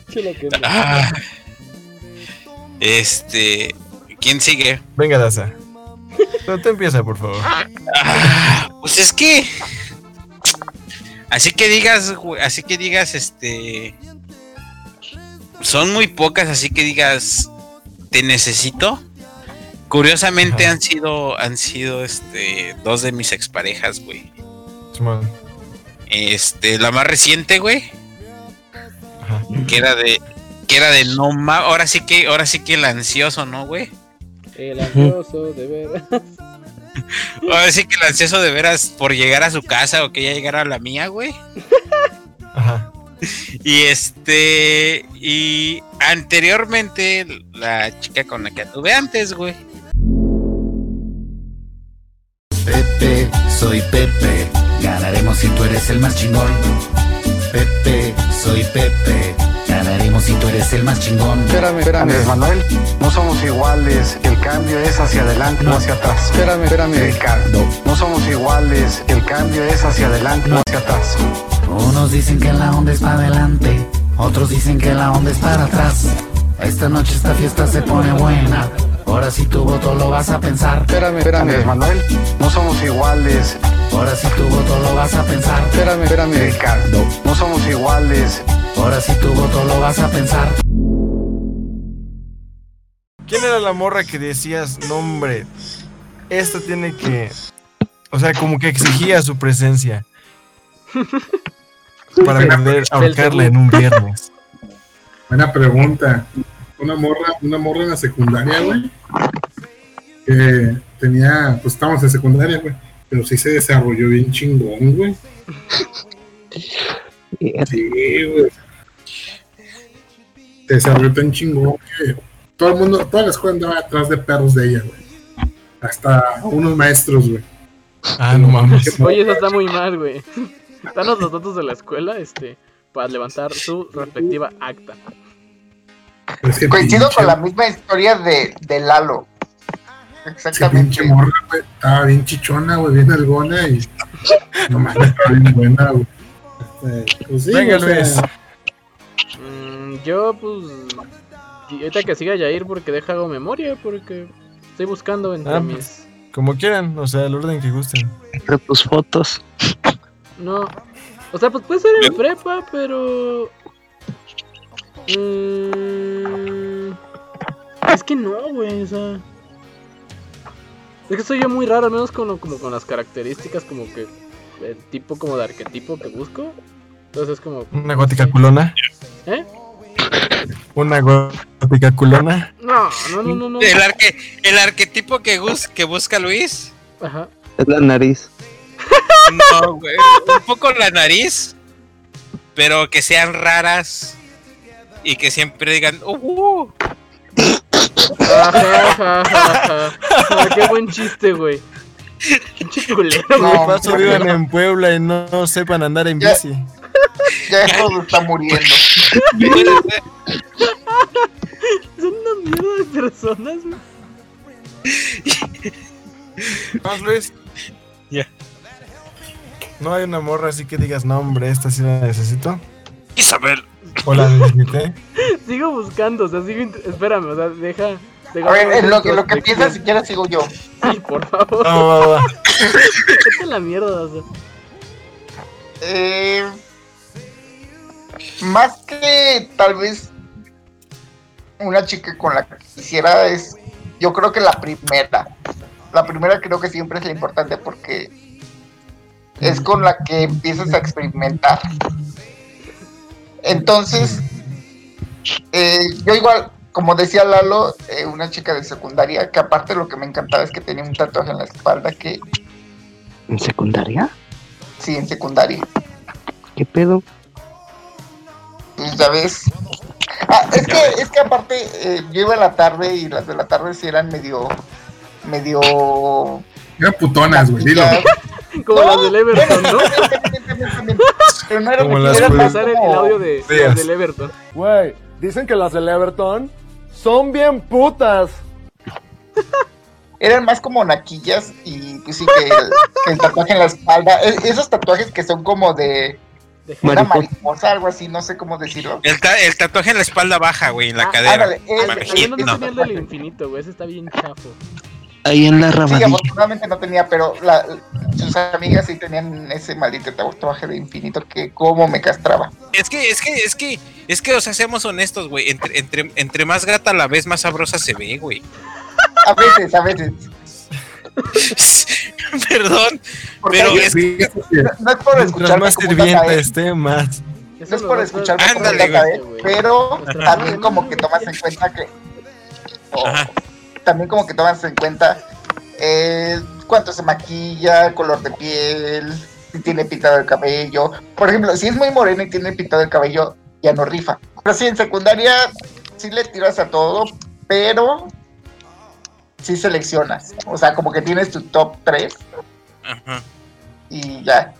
Che, lo que Ah. Este... ¿Quién sigue? Venga, Daza. No, tú empieza, por favor. Ah, pues es que. Así que digas, así que digas, este. Son muy pocas, así que digas, te necesito. Curiosamente Ajá. han sido, han sido, este, dos de mis exparejas, güey. Este, la más reciente, güey, Ajá. que era de, que era de no ma, ahora sí que, ahora sí que el ansioso, ¿no, güey? El ansioso, de ver. Ahora sí que el ansioso de veras por llegar a su casa o que ella llegara a la mía, güey. Ajá. Y este. Y anteriormente, la chica con la que anduve antes, güey. Pepe, soy Pepe, ganaremos si tú eres el más chingón. Pepe, soy Pepe, ganaremos si tú eres el más chingón. Espérame, espérame. Andrés Manuel, no somos iguales, el cambio es hacia adelante, no hacia atrás. Espérame, espérame. Ricardo, no somos iguales, el cambio es hacia adelante, no hacia atrás. Unos dicen que la onda es para adelante, otros dicen que la onda es para atrás. Esta noche esta fiesta se pone buena, ahora si tu voto lo vas a pensar. Espérame, espérame. Andrés Manuel, no somos iguales, Ahora si tu voto lo vas a pensar. Espérame, espérame. Ricardo, no somos iguales, Ahora si tu voto lo vas a pensar. ¿Quién era la morra que decías, no hombre, esta tiene que... O sea, como que exigía su presencia. Para poder ahorcarla en un viernes. Buena pregunta. Una morra, una morra en la secundaria, güey. Que tenía, pues estábamos en secundaria, güey. Pero sí se desarrolló bien chingón, güey. Sí, güey. Se desarrolló tan chingón que todo el mundo, toda la escuela andaba atrás de perros de ella, güey. Hasta unos maestros, güey. Ah, no mames. Oye, eso está muy mal, güey. Danos los datos de la escuela, este, para levantar su respectiva acta. Es que Coincido pinche- con la misma historia de, de Lalo. Esa pinche Exactamente. morra, güey, estaba bien chichona, güey, bien algona y no mames, estaba bien buena, güey. Este, pues sí, Venga, sea, Luis. Mm, yo, pues. Ahorita que siga Yair porque deja hago memoria, porque estoy buscando entre Ah, mis. Como quieran, o sea, el orden que gusten. De tus fotos. No, O sea, pues puede ser en prepa, pero. Mm, Es que no, güey, o sea. Es que soy yo muy raro, al menos con, lo- como con las características, como que. El tipo como de arquetipo que busco. Entonces es como. Una gótica culona. ¿Eh? Una gótica culona. No, no, no, no. no. El, arque, el arquetipo que, bus- que busca Luis. Ajá. Es la nariz. No, güey. Un poco la nariz. Pero que sean raras. Y que siempre digan, "Uh, Ajá, ajá, ajá, ajá. Ah, qué buen chiste, güey. No, vivan en Puebla y no sepan andar en Ya. bici. Ya todo está muriendo. Son una mierda de personas. ¿Vamos, Luis? Ya. No hay una morra así que digas, no, hombre, esta sí la necesito. Isabel. O la necesité. Sigo buscando, o sea, sigo. Espérame, o sea, deja. deja A ver, en lo que, lo piensas, si quieres sigo yo. Sí, por favor. Va, va, va. Vete a la mierda, o sea. Eh, más que tal vez una chica con la que quisiera es, yo creo que la primera. La primera creo que siempre es la importante porque es con la que empiezas a experimentar. Entonces, eh, yo igual, como decía Lalo, eh, una chica de secundaria, que aparte lo que me encantaba es que tenía un tatuaje en la espalda que, ¿En secundaria? sí, en secundaria. ¿Qué pedo? Pues ya ves. Ah, es que, es que aparte, eh, yo iba a la tarde y las de la tarde sí eran medio. medio. Eran putonas, güey, dilo. Como No, las del Everton, ¿no? Pero no eran Como las pasar el, audio de, las del Everton. Güey, dicen que las del Everton son bien putas. Eran más como naquillas y pues sí que el, que el tatuaje en la espalda. e- esos tatuajes que son como de De una Mariposa. algo así, no sé cómo decirlo. El, ta- el tatuaje en la espalda baja, güey, en la Ah, cadera. ándale, no, no. tenía el del infinito, güey. Ese está bien chafo. Ahí en la Sí, rabadilla. afortunadamente no tenía, pero la- sus amigas sí tenían ese maldito tatuaje de infinito que como me castraba. Es que, es que, es que, es que, o sea, seamos honestos, güey. Entre, entre, entre más grata la vez, más sabrosa se ve, güey. A veces, a veces. Perdón, Porque pero es sí. no es por escucharme más sirvienta tatae, esté, más. Eso no es por tatae, güey. pero también como que tomas en cuenta que también como que tomas en cuenta eh, cuánto se maquilla, color de piel, si tiene pintado el cabello. Por ejemplo, si es muy morena y tiene pintado el cabello, ya no rifa. Pero sí, en secundaria sí le tiras a todo, pero sí seleccionas. O sea, como que tienes tu top 3 Ajá. y ya.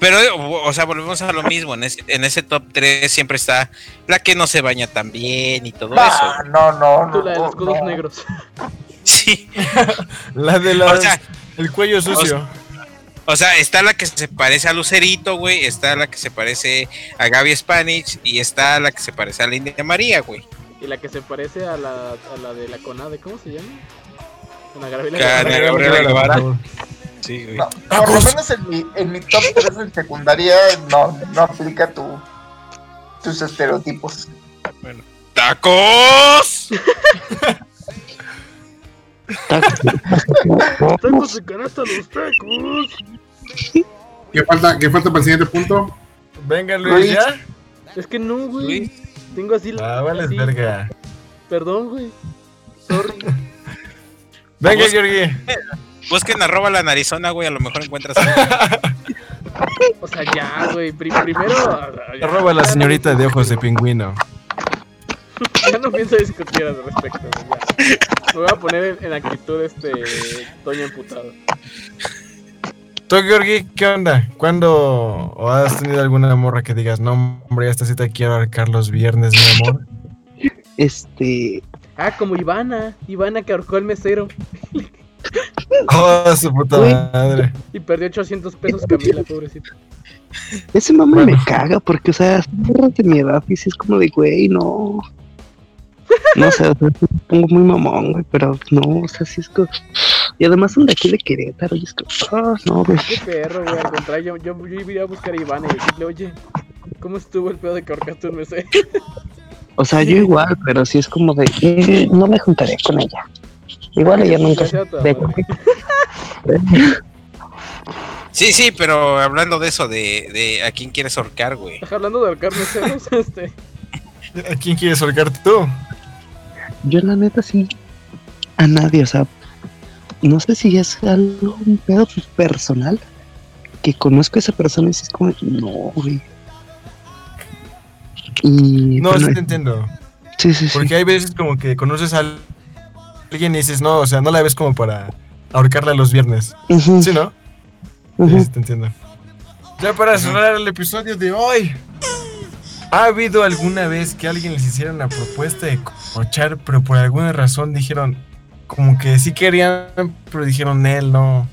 Pero, o sea, volvemos a lo mismo. En ese, en ese top 3 siempre está la que no se baña tan bien y todo No, eso. no, no, no. la de los codos no. negros. Sí. La de las. O sea, el cuello sucio. O sea, está la que se parece a Lucerito, güey. Está la que se parece a Gaby Spanish. Y está la que se parece a la India María, güey. Y la que se parece a la, a la de la CONADE, ¿cómo se llama? Ana Gabriela Guevara. Sí, güey. No, por lo menos en mi, en mi top 3 en secundaria no, no aplica tu, tus estereotipos. ¡Tacos! Tacos de canasta los tacos. ¿Qué falta, ¿Qué falta para el siguiente punto? Venga, Luis, Luis. ¿ya? Es que no, güey. Luis. Tengo así la. Ah, vale, así. verga. Perdón, güey. Sorry. Venga. Georgie. Busquen arroba la narizona, güey. A lo mejor encuentras algo. O sea, ya, güey. pri- primero. ya- Arroba a la señorita de ojos de pingüino. Ya no pienso discutir al respecto, güey. ya. Me voy a poner en, en actitud este. Toño emputado. Tú, Georgie, ¿qué onda? ¿Cuándo o has tenido alguna morra que digas, no, hombre, esta cita quiero arcar los viernes, mi amor? Este. Ah, como Ivana. Ivana que ahorcó el mesero. Oh, su puta Uy. madre. Y perdió 800 pesos Camila, pobrecita. Ese mame Bueno. me caga porque, o sea, morras de mi edad y sí es como de, güey, no. No sé, o sea, me pongo muy mamón, güey, pero no, o sea, sí es como. Y además son de aquí de Querétaro. Y es que, ah, no, güey. Qué perro, güey. Al contrario, yo, yo, yo iría a buscar a Iván y decirle, oye, ¿cómo estuvo el pedo de que ahorcaste un mesero? O sea, yo igual, pero sí es como de, eh, no me juntaré con ella. Igual ella nunca de Sí, sí, pero hablando de eso, de, de a quién quieres ahorcar, güey. Hablando de ahorcar meseros, este. ¿A quién quieres ahorcar tú? Yo la neta sí, a nadie, o sea, no sé si es algo, un pedo personal, que conozco a esa persona y es como, no, güey. Y, No, bueno, sí te entiendo. sí, sí, sí. Porque hay veces como que conoces a alguien y dices, no, o sea, no la ves como para ahorcarla los viernes. ¿Sí, no? ujú. Sí, sí, te entiendo. Ya para cerrar el episodio de hoy. ¿Ha habido alguna vez que alguien les hiciera una propuesta de cochar, pero por alguna razón dijeron, como que sí querían, pero dijeron, él no.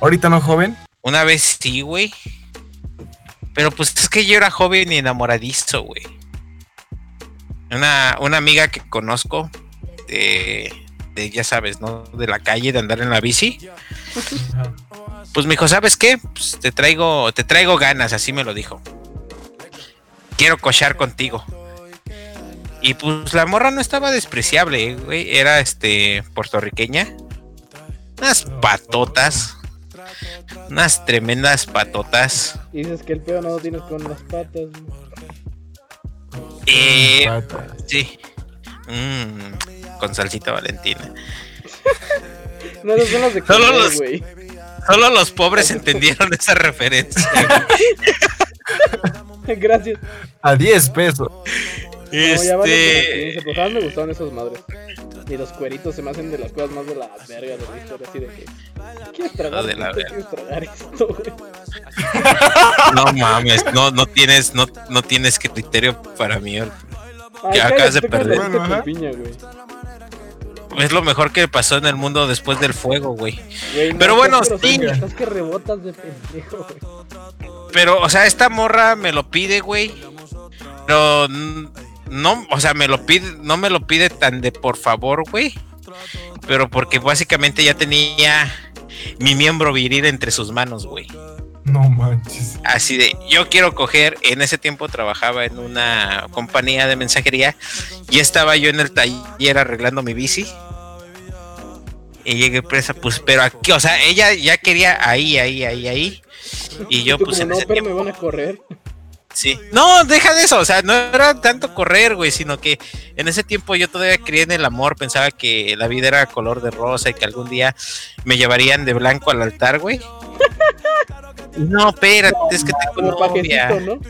Ahorita no, joven. Una vez sí, güey. Pero pues es que yo era joven y enamoradizo, güey. Una, una amiga que conozco, de, de, ya sabes, ¿no? De la calle, de andar en la bici. Pues me dijo, ¿sabes qué? Pues te traigo, te traigo ganas, así me lo dijo. Quiero cochar contigo. Y pues la morra no estaba despreciable, güey. Era este puertorriqueña. Unas patotas. Unas tremendas patotas. Y dices que el pedo no lo tienes con las patas. güey. Eh, Pata. sí. Mm, con salsita valentina. No, esas son las de Solo comer, los- güey. Solo los pobres entendieron esa referencia. Gracias. A 10 pesos. No, ya Este. 15, pues, ¿sabes? me gustaban esas madres. Y los cueritos se me hacen de las cosas más de la verga de la historia, así de que. ¿Quieres tragar Ah, de la. ¿Quieres tragar esto, güey? No mames, no, no tienes, no, no tienes criterio para mí. Ay, Que acabas de perder. Bueno, piña, güey. Es lo mejor que pasó en el mundo después del fuego, güey. No, Pero bueno, sí. Estás que rebotas de pendejo, güey. Pero, o sea, esta morra me lo pide, güey. Pero no, o sea, me lo pide, no me lo pide tan de por favor, güey. Pero porque básicamente ya tenía mi miembro viril entre sus manos, güey. No manches. Así de, yo quiero coger, en ese tiempo trabajaba en una compañía de mensajería y estaba yo en el taller arreglando mi bici. Y llegué presa, pues, pero aquí, o sea, ella ya quería ahí, ahí, ahí, ahí. Y yo, tú pues, como, en no, ese pero tiempo. me van a correr. Sí. No, deja de eso, o sea, no era tanto correr, güey, sino que en ese tiempo yo todavía creía en el amor, pensaba que la vida era color de rosa y que algún día me llevarían de blanco al altar, güey. No, espérate, es que tengo novia. pajecito, ¿no?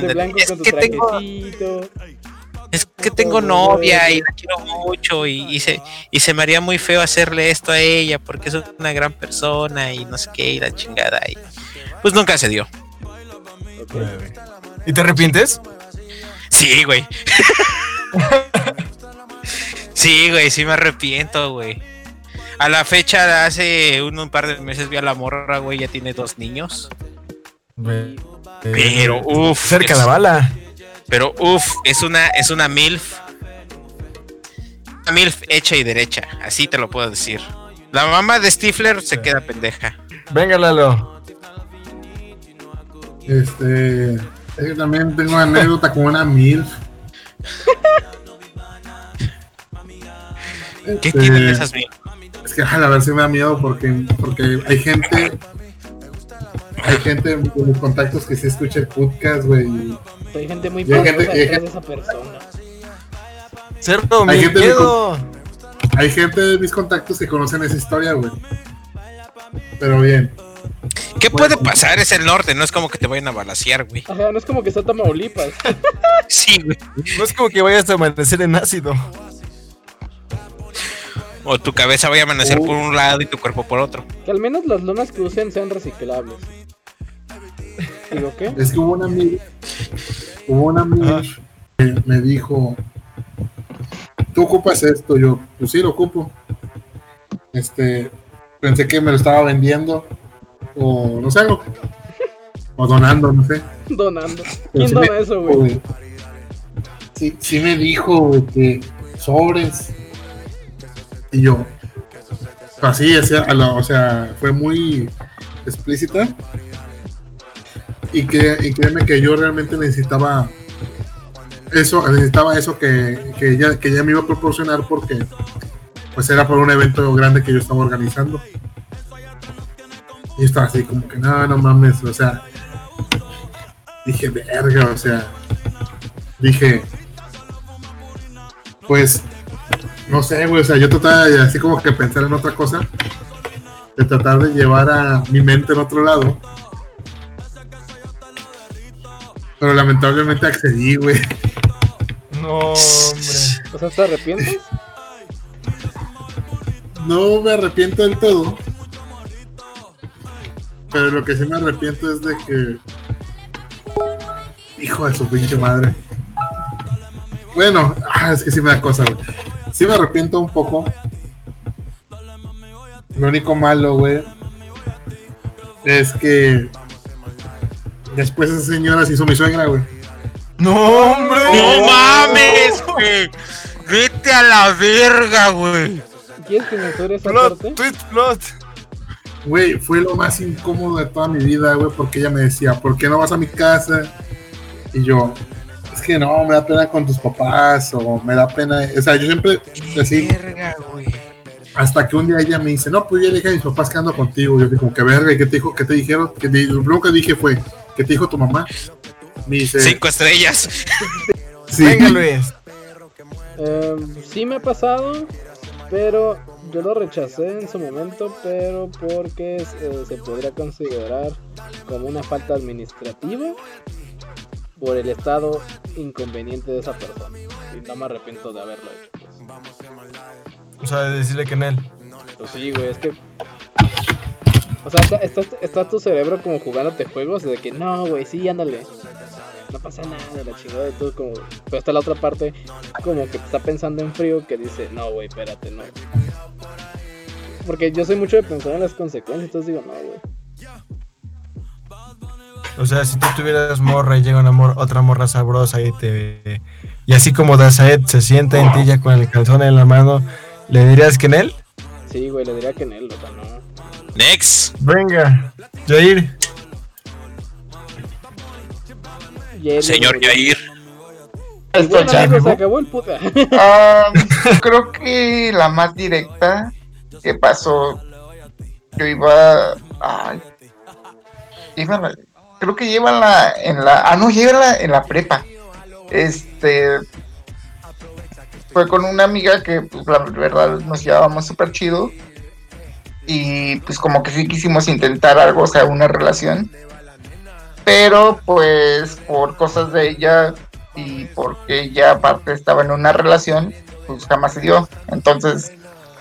De Ándale, blanco Es con tu que tengo, trajecito. es que tengo novia y la quiero mucho y, y se, y se me haría muy feo hacerle esto a ella porque es una gran persona y no sé qué y la chingada y pues nunca se dio. ¿Y te arrepientes? Sí, güey. sí, güey, sí me arrepiento, güey. A la fecha, hace un, un par de meses vi a la morra, güey, ya tiene dos niños. Pero, uff. Cerca la bala. Pero, uff, es una, es una MILF. Una MILF hecha y derecha, así te lo puedo decir. La mamá de Stifler se queda pendeja. Venga, Lalo. Este. es que también tengo una anécdota con una MILF. ¿Qué Este, tienen esas MILF? Es que a la verdad sí me da miedo porque, porque hay gente. Hay gente en mis contactos que sí escucha el podcast, güey. Hay gente muy Y hay gente- poderosa y hay detrás de gente- esa persona. Cerdo, Hay mi gente miedo. Hay gente de mis contactos que conocen esa historia, güey. Pero bien. ¿Qué puede pasar? Es el norte, no es como que te vayan a balasear, güey. Ajá, no es como que está Tamaulipas. Sí, güey. No es como que vayas a amanecer en ácido. O tu cabeza vaya a amanecer por un lado y tu cuerpo por otro. que al menos las lonas que usen sean reciclables. ¿Digo qué? Es que hubo una amiga, hubo una amiga que me dijo, tú ocupas esto, yo, pues sí lo ocupo. Este, pensé que me lo estaba vendiendo, o no sé, o, o donando, no sé. Donando. ¿Quién sí dona me eso, güey? Sí, sí me dijo güey, que sobres. Y yo, Así, o sea, o sea, fue muy explícita. Y, que, y créeme que yo realmente necesitaba eso, necesitaba eso que, que, ella, que ella me iba a proporcionar porque pues era por un evento grande que yo estaba organizando. Y estaba así como que no, no mames, o sea, dije, verga, o sea, dije, pues, no sé, güey, o sea, yo trataba de así como que pensar en otra cosa, de tratar de llevar a mi mente en otro lado. Pero lamentablemente accedí, güey. No, hombre. O sea, ¿te arrepientes? No me arrepiento del todo. Pero lo que sí me arrepiento es de que. Hijo de su pinche madre. Bueno, ah, es que sí me da cosa, güey. Sí me arrepiento un poco. Lo único malo, güey. Es que. Después esa señora se hizo mi suegra, güey. No, hombre. ¡No mames, güey! ¡Vete a la verga, güey! ¿Quieres que me esa Plot, parte? tweet, plot. Güey, fue lo más incómodo de toda mi vida, güey, porque ella me decía, ¿por qué no vas a mi casa? Y yo, es que no, me da pena con tus papás, o me da pena, o sea, yo siempre, así, Verga, güey. hasta que un día ella me dice, no, pues ya le dije a mis papás que ando contigo, yo digo, que verga, ¿y ¿qué te dijo? ¿Qué te dijeron? Que te- lo primero que dije fue, ¿qué te dijo tu mamá? Me dice, Cinco estrellas. sí, Venga, Luis. Em, sí me ha pasado, pero yo lo rechacé en su momento, pero porque eh, se podría considerar como una falta administrativa por el estado inconveniente de esa persona. Y no me arrepiento de haberlo hecho. pues. O sea, de decirle que en él. Pues sí, güey, es que. O sea, está, está- está tu cerebro como jugándote juegos de que no, güey, sí, ándale. No pasa nada, la chingada de todo, como. Pero está la otra parte, como que está pensando en frío, que dice, no, güey, espérate, no. Porque yo soy mucho de pensar en las consecuencias, entonces digo, no, güey. O sea, si tú tuvieras morra y llega una mor otra morra sabrosa y te. Y así como Dazaed se sienta en ti ya con el calzón en la mano, ¿le dirías que en él? Sí, güey, le diría que en él, o sea, no. Next. Venga, Jair. Yair, Señor Esto bueno, se acabó el puta. Ah, creo que la más directa que pasó, yo iba, ay, iba creo que lleva en la, en la, ah no, lleva en la, en la prepa, este, fue con una amiga que, pues, la verdad, nos llevábamos súper chido, y pues como que sí quisimos intentar algo, o sea, una relación, pero pues por cosas de ella y porque ella aparte estaba en una relación, pues jamás se dio. Entonces,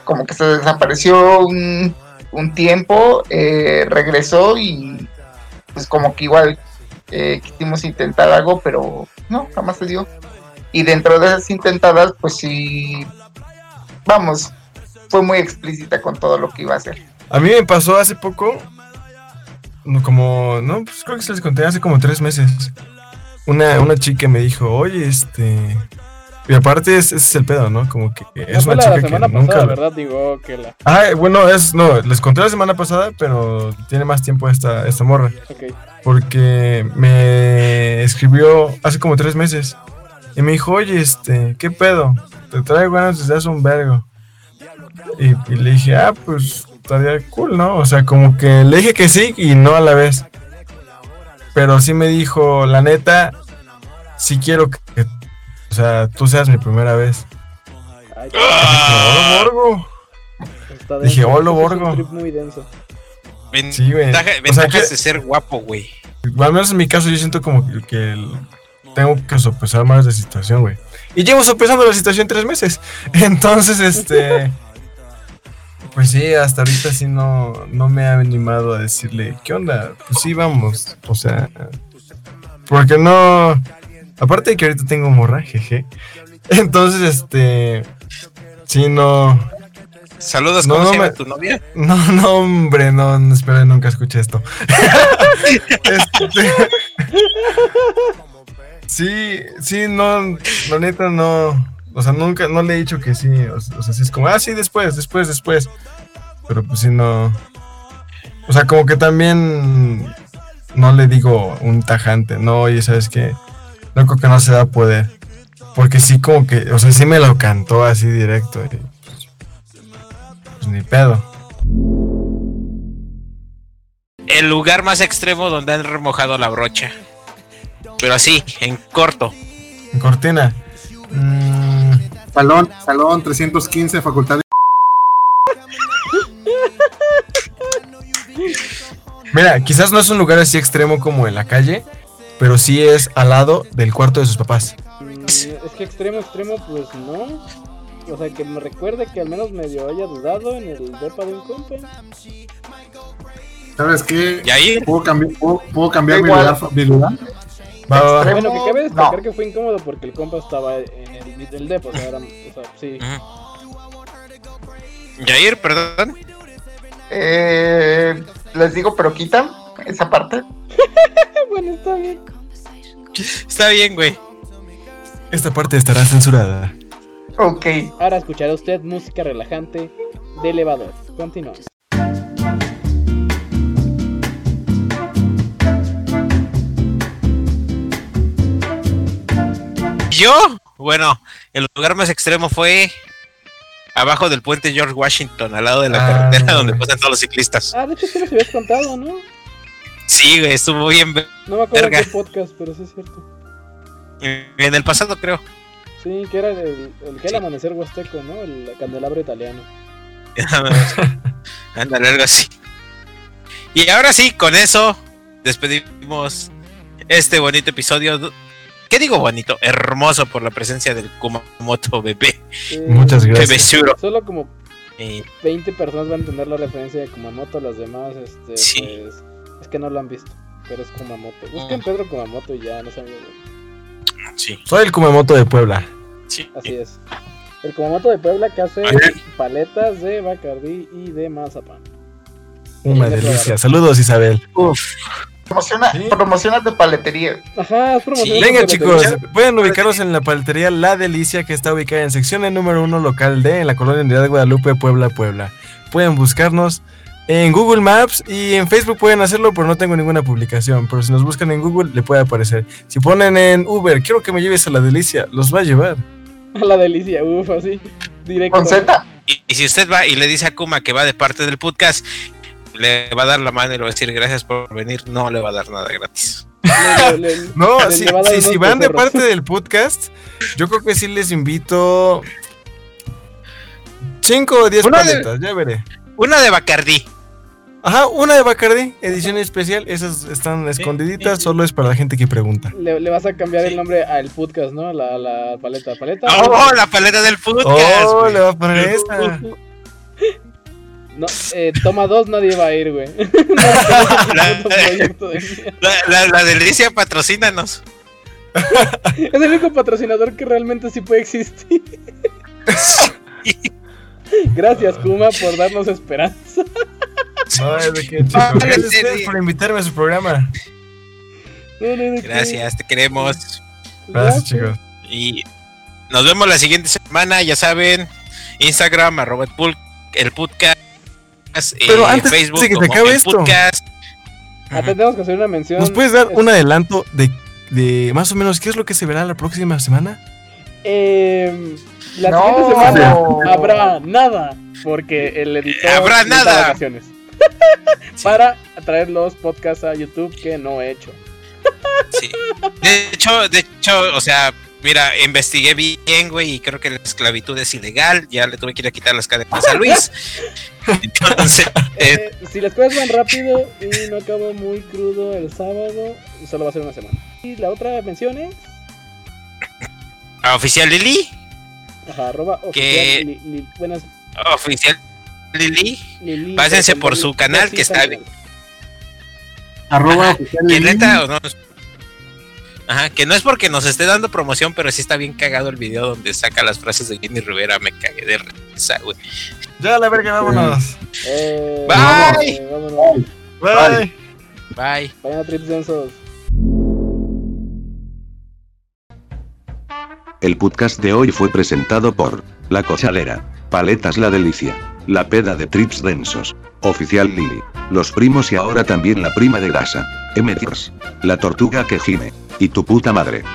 como que se desapareció un, un tiempo, eh, regresó y pues como que igual eh, quisimos intentar algo, pero no, jamás se dio. Y dentro de esas intentadas, pues sí, vamos, fue muy explícita con todo lo que iba a hacer. A mí me pasó hace poco, no, como, no, pues creo que se les conté hace como tres meses. Una, una chica me dijo, oye, este... Y aparte es, ese es el pedo, ¿no? Como que es una la chica que semana nunca... pasada, ¿verdad? Digo que la. Ah, bueno, es, no, les conté la semana pasada, pero tiene más tiempo esta, esta morra. Porque me escribió hace como tres meses. Y me dijo, oye, este, ¿qué pedo? Te traigo ganas desde hace un vergo. Y, y le dije, ah, pues estaría cool, ¿no? O sea, como que le dije que sí y no a la vez. Pero sí me dijo, la neta, sí quiero que, o sea, tú seas mi primera vez. Ay, Dije, "Hola, Borgo". está Dije, denso, "Hola, eso es un Borgo". trip muy denso. Sí, güey. Ventaja- O sea, ventajas que- de ser guapo, güey. Al menos en mi caso yo siento como que, que el- tengo que sopesar más la situación, güey. Y llevo sopesando la situación tres meses. Entonces, este... Pues sí, hasta ahorita sí no, no me ha animado a decirle, ¿qué onda? Pues sí, vamos. O sea... Porque no... Aparte de que ahorita tengo morra, jeje. Entonces, este... Sí, no... Saludos, No, ¿cómo no se llama me- tu novia? No, no, hombre, no, no espero nunca escuche esto. Este, sí, sí, no, la neta no. O sea, nunca, no le he dicho que sí. O, o sea, sí es como, ah, sí, después, después, después. Pero pues sí, no. O sea, como que también no le digo un tajante. No, oye, ¿sabes qué? No creo que no se da a poder. Porque sí, como que, o sea, sí me lo cantó así directo. y, pues, pues ni pedo. El lugar más extremo donde han remojado la brocha. Pero así, en corto. En cortina. Mm, Salón, salón 315, facultad de... mira, quizás no es un lugar así extremo como en la calle, pero sí es al lado del cuarto de sus papás. Es que extremo, extremo, pues no. O sea, que me recuerde que al menos medio haya dudado en el depa de un compa. ¿Sabes qué? ¿Y ahí? ¿Puedo cambiar, puedo, puedo cambiar mi lugar, mi lugar? Va, va, va. Bueno, que cabe destacar No. que fue incómodo porque el compa estaba en el, el depa, o sea, era, o sea, sí. Jair, perdón. Eh, les digo, pero quitan esa parte. bueno, está bien. Está bien, güey. Esta parte estará censurada. Ok. Ahora escuchará usted música relajante de elevador. Continuamos. Yo, bueno, el lugar más extremo fue abajo del puente George Washington, al lado de la Ah. carretera donde pasan todos los ciclistas. Ah, de hecho, sí nos habías contado, ¿no? Sí, güey, estuvo bien No me acuerdo qué podcast, pero sí es cierto. en el pasado, creo. Sí, que era el, el que el amanecer huasteco, ¿no? El candelabro italiano. Ándale, algo así. Y ahora sí, con eso despedimos este bonito episodio. ¿Qué digo bonito? Hermoso por la presencia del Kumamoto bebé. Eh, Muchas gracias. Solo como Eh, 20 personas van a entender la referencia de Kumamoto, las demás, este, Sí. pues, es que no lo han visto, pero es Kumamoto. Busquen Ah. Pedro Kumamoto y ya, no saben. sí, Soy el Kumamoto de Puebla. sí. Así es. El Kumamoto de Puebla que hace paletas de Bacardí y de mazapán. Una Sí, delicia. Saludos, Isabel. Promociona, Sí. promocionas de paletería. Ajá. Sí. Venga, de chicos, pueden ubicarnos en la paletería La Delicia, que está ubicada en sección número 1 local D, en la colonia Unidad de Guadalupe, Puebla, Puebla. Pueden buscarnos en Google Maps y en Facebook pueden hacerlo, pero no tengo ninguna publicación. Pero si nos buscan en Google, le puede aparecer. Si ponen en Uber, quiero que me lleves a La Delicia, los va a llevar. A la delicia, uff, así. Directo. Con Z. Y, y si usted va y le dice a Kuma que va de parte del podcast, le va a dar la mano y le va a decir gracias por venir. No le va a dar nada gratis. Le- le- le- No, si, van de parte del podcast, yo creo que sí les invito 5 o 10 Una de- paletas, ya veré. Una de Bacardí. Ajá, una de Bacardi, edición especial. Esas están escondiditas, solo es para la gente que pregunta. Le, le vas a cambiar Sí. el nombre al podcast, ¿no? A la, la paleta. Paleta. ¡Oh, la paleta del podcast! Oh, le va a poner esta. No, eh, toma dos, nadie va a ir, güey. La, la, la delicia, patrocínanos. es el único patrocinador que realmente sí puede existir. Gracias, Kuma, por darnos esperanza. No, es de que, chicos. Gracias por invitarme a su programa. Gracias, te queremos. Gracias, chicos. Y nos vemos la siguiente semana, ya saben. Instagram, arroba el, podcast. Pero eh, antes Facebook, de que se como acabe el esto. podcast. Ah, tenemos que hacer una mención. ¿Nos puedes dar un adelanto de, de más o menos qué es lo que se verá la próxima semana? Eh, la No. siguiente semana habrá nada, porque el editor Habrá nada. vacaciones. Para traer los podcasts a YouTube que no he hecho. Sí. De hecho, de hecho, o sea, mira, investigué bien, güey, y creo que la esclavitud es ilegal. Ya le tuve que ir a quitar las cadenas a Luis. Entonces, eh, Eh, si las cosas van rápido y no acabo muy crudo el sábado, solo va a ser una semana. Y la otra mención es a oficial Lili, ajá, arroba Que- oficial buenas oficial Lili, Lili, Pásense por su canal, que está canal. Arroba Ajá, oficial que neta, o no, Ajá, que no es porque nos esté dando promoción, pero sí está bien cagado el video donde saca las frases de Jenny Rivera. Me cagué de risa, güey. Ya, la verga, vámonos. Eh, Bye. eh, vámonos. Bye. Bye. Vayan a Trips El podcast de hoy fue presentado por La Cochadera. Paletas La Delicia. La peda de trips densos. Oficial Lily. Los primos y ahora también la prima de grasa. M. La tortuga que gime. Y tu puta madre.